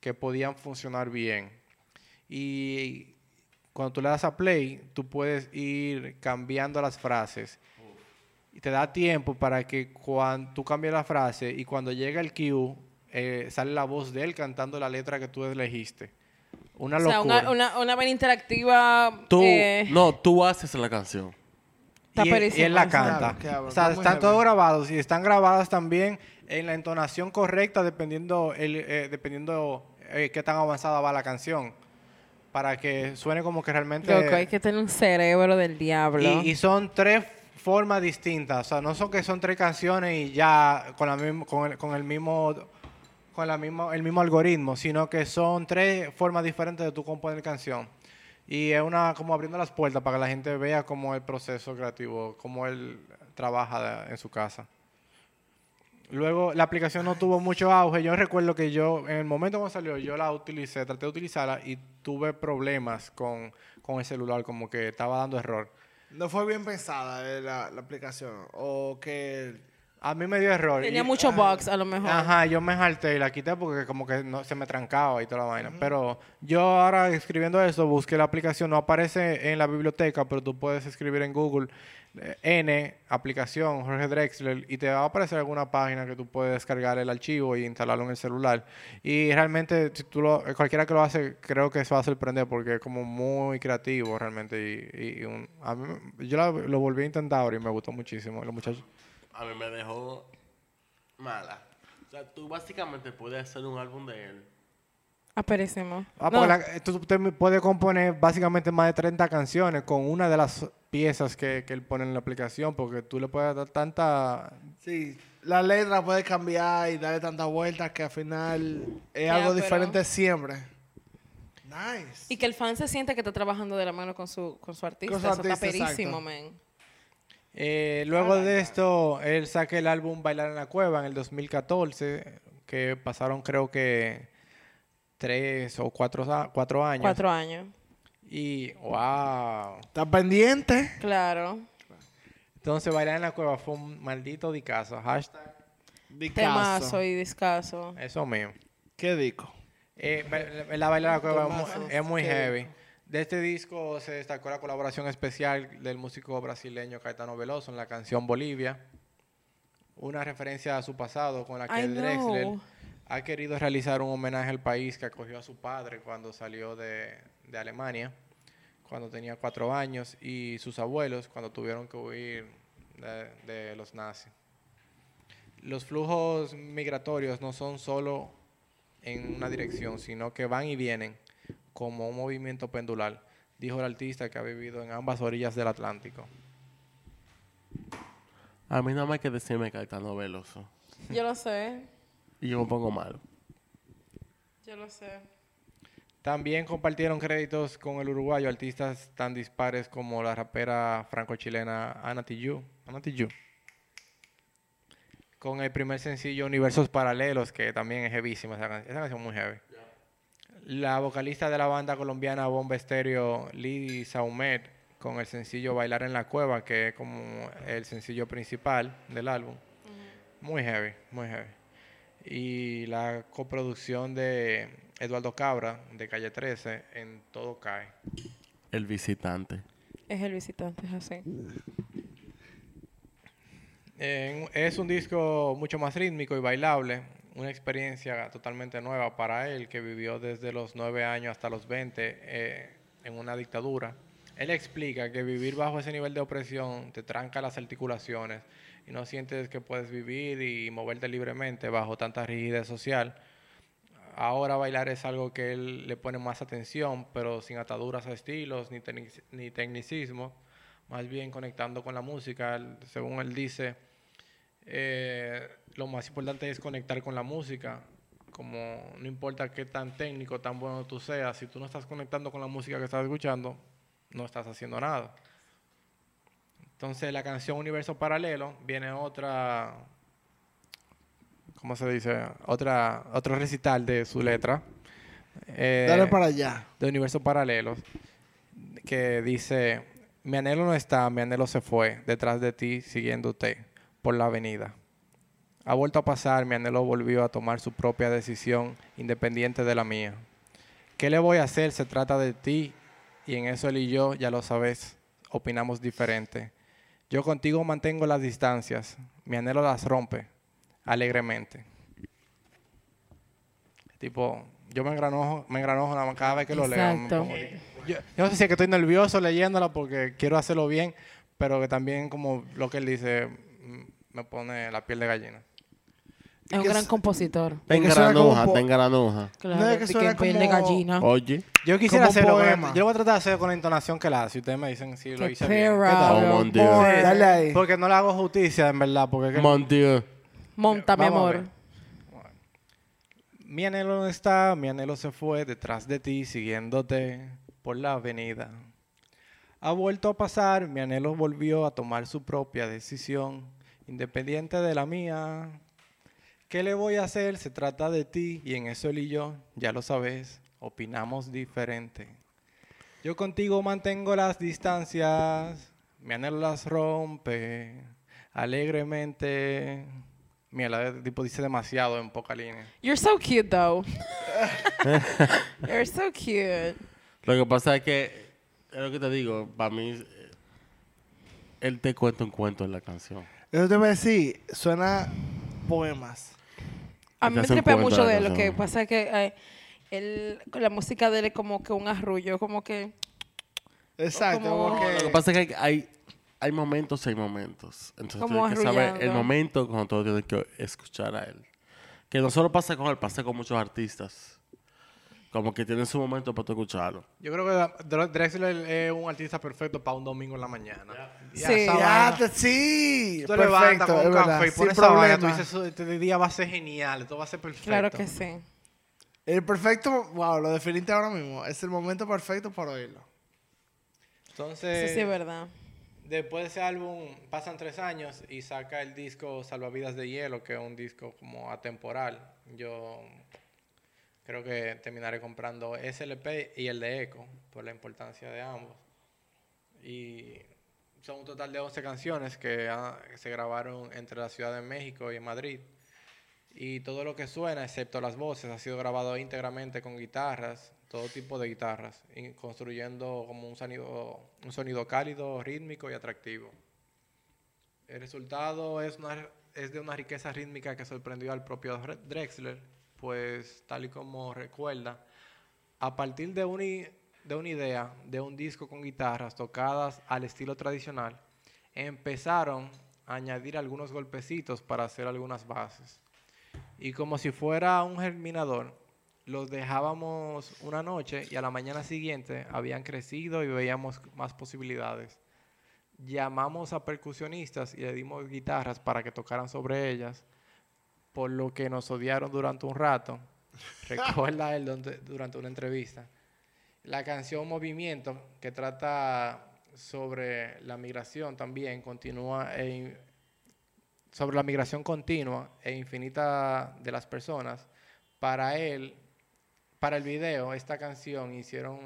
que podían funcionar bien. Y cuando tú le das a play, tú puedes ir cambiando las frases. Y te da tiempo para que cuando tú cambies la frase y cuando llega el cue, eh, sale la voz de él cantando la letra que tú elegiste. Una O sea, locura. una, una, una vaina interactiva. Tú, eh, no, tú haces la canción. Y, él- y él la canta. Claro, claro, o sea, están todos grabados y están grabadas también en la entonación correcta dependiendo el, eh, dependiendo eh, qué tan avanzada va la canción para que suene como que realmente Loco, hay que tener un cerebro del diablo. y, y son tres formas distintas, o sea, no son que son tres canciones y ya con la misma, con el, con el mismo con la misma, el mismo algoritmo, sino que son tres formas diferentes de tu componer canción. Y es una como abriendo las puertas para que la gente vea cómo el proceso creativo, cómo él trabaja en su casa. Luego, la aplicación no tuvo mucho auge. Yo recuerdo que yo, en el momento cuando salió, yo la utilicé, traté de utilizarla y tuve problemas con, con el celular, como que estaba dando error. No fue bien pensada eh, la, la aplicación. O que. A mí me dio error. Tenía y- muchos bugs, a lo mejor. Ajá, yo me jalté y la quité porque como que no, se me trancaba y toda la vaina. Pero yo ahora escribiendo eso, busqué la aplicación, no aparece en la biblioteca, pero tú puedes escribir en Google N, aplicación, Jorge Drexler, y te va a aparecer alguna página que tú puedes descargar el archivo y instalarlo en el celular. Y realmente, si tú lo, eh, cualquiera que lo hace, creo que eso va a sorprender porque es como muy creativo realmente. Y, y un- a mí, yo lo volví a intentar ahora y me gustó muchísimo. Los muchachos. A mí me dejó mala. O sea, tú básicamente puedes hacer un álbum de él. Ah, perísimo. Ah, No, porque la- tú usted me puede componer básicamente más de 30 canciones con una de las piezas que, que él pone en la aplicación, porque tú le puedes dar tanta... Sí, la letra puede cambiar y darle tantas vueltas que al final es algo pero- diferente siempre. Nice. Y que el fan se siente que está trabajando de la mano con su, con su artista. Con su Eso está perísimo, man. Eh, luego de esto, él saca el álbum Bailar en la Cueva en el 2014, que pasaron creo que tres o cuatro, cuatro años. Cuatro años. Y, wow. ¿Estás pendiente? Claro. Entonces, Bailar en la Cueva fue un maldito dicazo. Hashtag, Temazo y discazo. eso mismo. ¿Qué dico? Eh, la Bailar en la Cueva es muy- es heavy. De este disco se destacó la colaboración especial del músico brasileño Caetano Veloso en la canción Bolivia. Una referencia a su pasado con la que I Drexler know. Ha querido realizar un homenaje al país que acogió a su padre cuando salió de, de Alemania, cuando tenía cuatro años, y sus abuelos cuando tuvieron que huir de, de los nazis. Los flujos migratorios no son solo en una dirección, sino que van y vienen como un movimiento pendular, dijo el artista que ha vivido en ambas orillas del Atlántico. A mí nada más que decirme Caetano Veloso. Yo lo sé. Y yo me pongo malo. Yo lo sé. También compartieron créditos con el uruguayo artistas tan dispares como la rapera franco-chilena Ana Tijoux. Ana Tijoux. Con el primer sencillo Universos Paralelos, que también es heavísima esa canción. Esa canción es muy heavy. La vocalista de la banda colombiana Bomba Estéreo, Lee Saumet, con el sencillo Bailar en la Cueva, que es como el sencillo principal del álbum. Muy heavy, muy heavy. Y la coproducción de Eduardo Cabra, de Calle 13, en Todo Cae. El visitante. Es el visitante, es así. Eh, es un disco mucho más rítmico y bailable, una experiencia totalmente nueva para él que vivió desde los 9 años hasta los 20 eh, en una dictadura. Él explica que vivir bajo ese nivel de opresión te tranca las articulaciones y no sientes que puedes vivir y moverte libremente bajo tanta rigidez social. Ahora bailar es algo que él le pone más atención, pero sin ataduras a estilos ni, tecnic- ni tecnicismo, más bien conectando con la música. Según él dice, eh, lo más importante es conectar con la música. Como no importa qué tan técnico, tan bueno tú seas, si tú no estás conectando con la música que estás escuchando, no estás haciendo nada. Entonces, la canción Universo Paralelo viene otra, ¿cómo se dice? Otra, otro recital de su letra. eh, Dale para allá. de universos paralelos que dice, mi anhelo no está, mi anhelo se fue, detrás de ti, siguiéndote por la avenida. Ha vuelto a pasar, mi anhelo volvió a tomar su propia decisión independiente de la mía. ¿Qué le voy a hacer? Se trata de ti y en eso él y yo, ya lo sabes, opinamos diferente. Yo contigo mantengo las distancias, mi anhelo las rompe alegremente. Tipo, yo me engranojo, me engranojo nada más cada vez que lo leo. me yo no sé si es que estoy nervioso leyéndola porque quiero hacerlo bien, pero que también como lo que él dice mm, me pone la piel de gallina. Es un gran es- compositor. Como granuja, po- ten granuja. Claro, No, es que suena piel de como- gallina. Oye, Yo quisiera Como hacerlo, con- yo lo voy a tratar de hacer con la entonación que la hace. Si ustedes me dicen si lo hice bien. ¿Qué tal? Oh, Sí, dale ahí. Porque no le hago justicia, en verdad. Porque que- mon Dieu. Monta, mi amor. Mi anhelo no está, mi anhelo se fue detrás de ti, siguiéndote por la avenida. Ha vuelto a pasar, mi anhelo volvió a tomar su propia decisión, independiente de la mía. ¿Qué le voy a hacer? Se trata de ti y en eso él y yo, ya lo sabes, opinamos diferente. Yo contigo mantengo las distancias, mi anhelo las rompe alegremente. Mira, la tipo dice demasiado en poca línea. You're so cute, though. *laughs* You're so cute. Lo que pasa es que, es lo que te digo, para mí, eh, él te cuenta un cuento en la canción. Eso te voy a decir, suena poemas. A mí me tripea mucho de él. Lo que pasa es que eh, él, la música de él es como que un arrullo, como que... Exacto, Como- Lo que pasa es que hay, hay momentos y hay momentos. Entonces Como tienes que saber el momento cuando tú tienes que escuchar a él. Que no solo pasa con él, pasa con muchos artistas. Como que tienen su momento para tú escucharlo. Yo creo que Dre- Drexler es un artista perfecto para un domingo en la mañana. Ya Sí. Ya, sí, Tú te levantas perfecto, con un café y pones esa vaina, tú dices, "Eso- este día va a ser genial, esto va a ser perfecto. Claro que sí. El perfecto, wow, lo definiste ahora mismo. Es el momento perfecto para oírlo. Entonces, Sí, sí, es verdad. después de ese álbum pasan tres años y saca el disco Salvavidas de Hielo, que es un disco como atemporal. Yo creo que terminaré comprando ese LP y el de Echo, por la importancia de ambos. Y son un total de 11 canciones que ah, se grabaron entre la Ciudad de México y en Madrid. Y todo lo que suena, excepto las voces, ha sido grabado íntegramente con guitarras, todo tipo de guitarras, construyendo como un sonido, un sonido cálido, rítmico y atractivo. El resultado es, una, es de una riqueza rítmica que sorprendió al propio Dre- Drexler, pues tal y como recuerda, a partir de una, de una idea de un disco con guitarras tocadas al estilo tradicional, empezaron a añadir algunos golpecitos para hacer algunas bases. Y como si fuera un germinador, los dejábamos una noche y a la mañana siguiente habían crecido y veíamos más posibilidades. Llamamos a percusionistas y le dimos guitarras para que tocaran sobre ellas, por lo que nos odiaron durante un rato. *laughs* Recuerda él donde- durante una entrevista. La canción Movimiento, que trata sobre la migración también, continúa sobre la migración continua e infinita de las personas. Para él, para el video, esta canción hicieron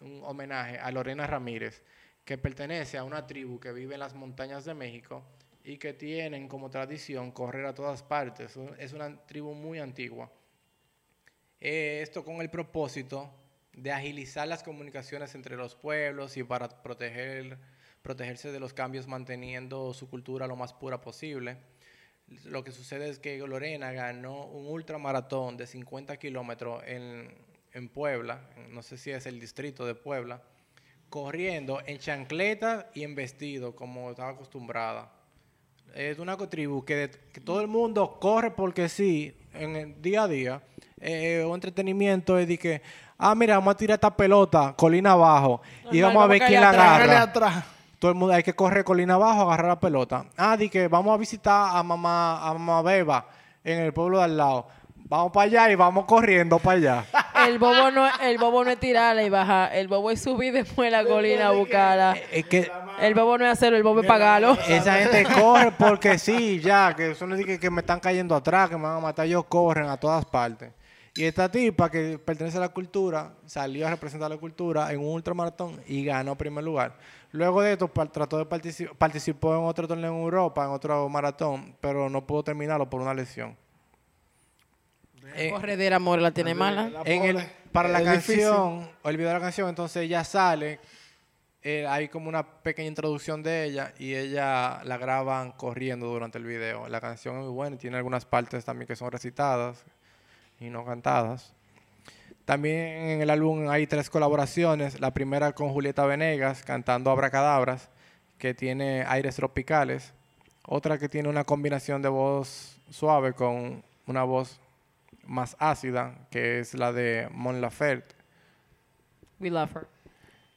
un homenaje a Lorena Ramírez, que pertenece a una tribu que vive en las montañas de México y que tienen como tradición correr a todas partes. Es una tribu muy antigua. Eh, esto con el propósito de agilizar las comunicaciones entre los pueblos y para proteger, protegerse de los cambios manteniendo su cultura lo más pura posible. Lo que sucede es que Lorena ganó un ultramaratón de 50 kilómetros en, en Puebla, no sé si es el distrito de Puebla, corriendo en chancleta y en vestido como estaba acostumbrada. Es una tribu que, que todo el mundo corre porque sí, en el día a día. Eh, un entretenimiento es de que, ah, mira, vamos a tirar esta pelota colina abajo y vamos a ver quién la agarra. atrás. Todo el mundo hay que correr colina abajo, agarrar la pelota. Ah, di que vamos a visitar a mamá, a mamá Beba en el pueblo de al lado. Vamos para allá y vamos corriendo para allá. El bobo no, el bobo no es tirarla y bajar. El bobo es subir después la colina a buscarla. es que El bobo no es hacerlo, el bobo es pagarlo. esa gente corre porque sí, ya, que eso no es que, que me están cayendo atrás, que me van a matar, ellos corren a todas partes. Y esta tipa que pertenece a la cultura, salió a representar la cultura en un ultramaratón y ganó primer lugar. Luego de esto trató de participar, participó en otro torneo en Europa, en otro maratón, pero no pudo terminarlo por una lesión. Eh, Corredera, amor, la tiene mala. La en el- para la difícil. canción, o el video de la canción, entonces ella sale, eh, hay como una pequeña introducción de ella y ella la graban corriendo durante el video. La canción es muy buena y tiene algunas partes también que son recitadas. y no cantadas. También en el álbum hay tres colaboraciones. La primera con Julieta Venegas cantando Abracadabras, que tiene aires tropicales. Otra que tiene una combinación de voz suave con una voz más ácida, que es la de Mon Laferte, We love her.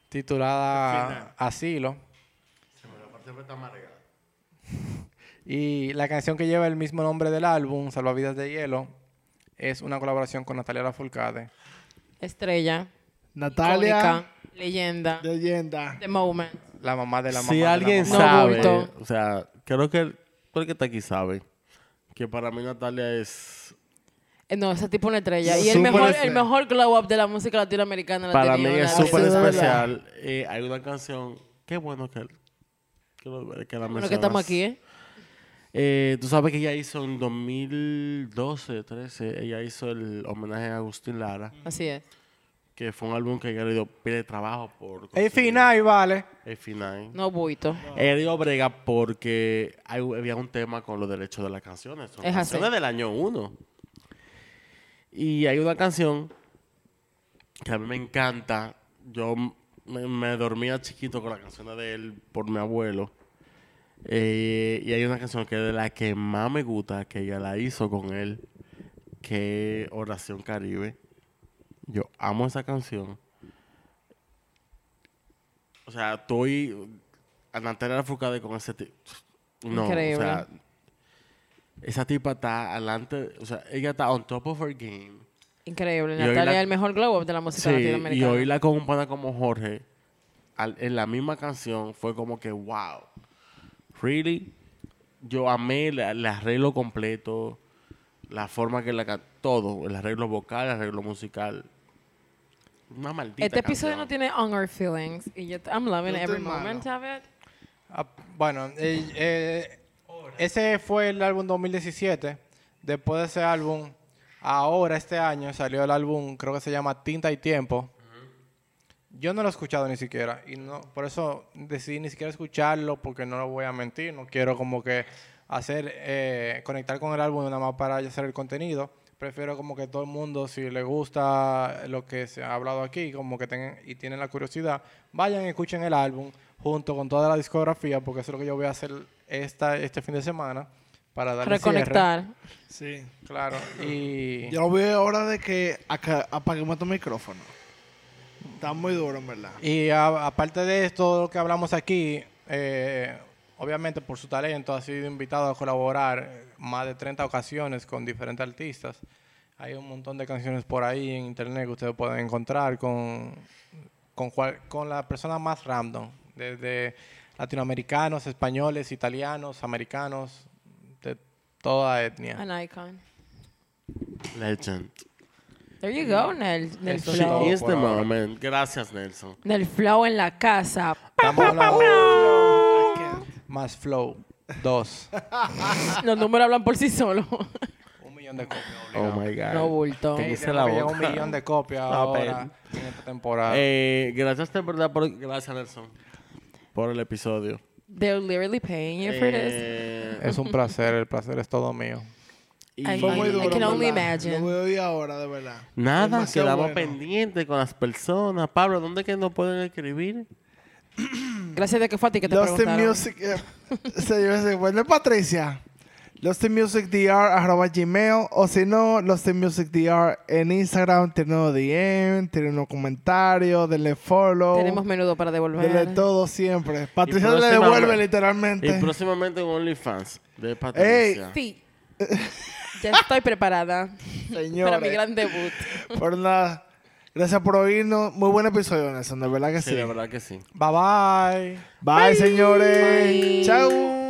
titulada Asilo. *laughs* Y la canción que lleva el mismo nombre del álbum, Salvavidas de Hielo, es una colaboración con Natalia Lafourcade. Estrella. Natalia, icónica, leyenda. leyenda. The moment. La mamá de la mamá. Si de la alguien mamá. Sabe, o sea, creo que el que está aquí sabe que para mí Natalia es No, ese tipo una estrella. Y el Súper mejor, el estrella. mejor glow up de la música latinoamericana la para tenía mí es súper Sí, de verdad. especial. Eh, hay una canción, qué bueno que, que, lo- que la Bueno, que estamos mencionas. aquí, ¿eh? Eh, Tú sabes que ella hizo en 2012, 13, ella hizo el homenaje a Agustín Lara, Así es. que fue un álbum que ella le dio pie de trabajo por... El conseguir. final, vale. El final. No buito. Ella dio brega porque hay- había un tema con los derechos de las canciones. Son Es así. canciones del año uno. Y hay una canción que a mí me encanta. Yo me, dormía chiquito con la canción de él por mi abuelo. Eh, y hay una canción que es de la que más me gusta, que ella la hizo con él, que es Oración Caribe. Yo amo esa canción. O sea, estoy a Natalia Lafourcade con ese tipo. No, o sea, esa tipa está adelante, o sea, ella está on top of her game. Increíble. Y Natalia la- es el mejor glow up de la música Sí, y latinoamericana. oírla con un pana como Jorge al- en la misma canción fue como que, wow, really? Yo amé la- el arreglo completo, la forma que la todo, el arreglo vocal, el arreglo musical. Una maldita Este episodio canción. no tiene On Our Feelings. Y yo, I'm loving Yo every moment of it. Ah, bueno, eh, eh, ese fue el álbum 2017. Después de ese álbum, ahora este año salió el álbum, creo que se llama Tinta y Tiempo. Yo no lo he escuchado ni siquiera y no, por eso decidí ni siquiera escucharlo porque no lo voy a mentir, no quiero como que hacer eh, conectar con el álbum nada más para hacer el contenido. Prefiero como que todo el mundo, si le gusta lo que se ha hablado aquí, como que tengan y tienen la curiosidad, vayan y escuchen el álbum junto con toda la discografía, porque eso es lo que yo voy a hacer esta, este fin de semana para darle cierre. Reconectar. Sí. Claro, y Yo lo veo ahora de que acá, apaguemos tu micrófono. Está muy duro, en verdad. Y a- aparte de esto lo que hablamos aquí, eh, obviamente por su talento ha sido invitado a colaborar más de 30 ocasiones con diferentes artistas. Hay un montón de canciones por ahí en internet que ustedes pueden encontrar con, con, cual- con la persona más random, desde latinoamericanos, españoles, italianos, americanos, de toda etnia. An icon. Legend. There you go, Nel. Nel Eso es She flow. is the moment. Gracias, Nelson. Nel flow en la casa. Estamos hablando más flow, dos. *laughs* Los números hablan por sí solos. Un millón de copias. Oh my God. No bulto. Tenemos la boca. un millón de copias Ah, ahora en esta temporada. Eh, gracias de verdad por gracias Nelson por el episodio. They're literally paying you for this. Eh, es un placer, el placer es todo mío. y Fue muy I duro. can en only imagine. Lo voy a oír ahora, de verdad. nada, Demasiado quedamos bueno. pendientes con las personas. Pablo, ¿dónde que nos pueden escribir? Gracias de que fue a ti que te Lost in preguntaron. Music. Eh, *laughs* señores, bueno, Patricia. Lost in Music DR, arroba gmail. O si no, Lost in Music DR en Instagram. Tiene unos DM, tiene unos comentarios, denle follow. Tenemos menudo para devolver. Denle todo siempre. Patricia le devuelve Y literalmente. próximamente un OnlyFans de Patricia. Sí. *laughs* ya estoy preparada *laughs* para mi Señores. gran debut. Por nada. Gracias por oírnos. Muy buen episodio, Nelson. De verdad que Sí, sí. de verdad que sí. Bye bye. Bye, señores. Bye. Chao.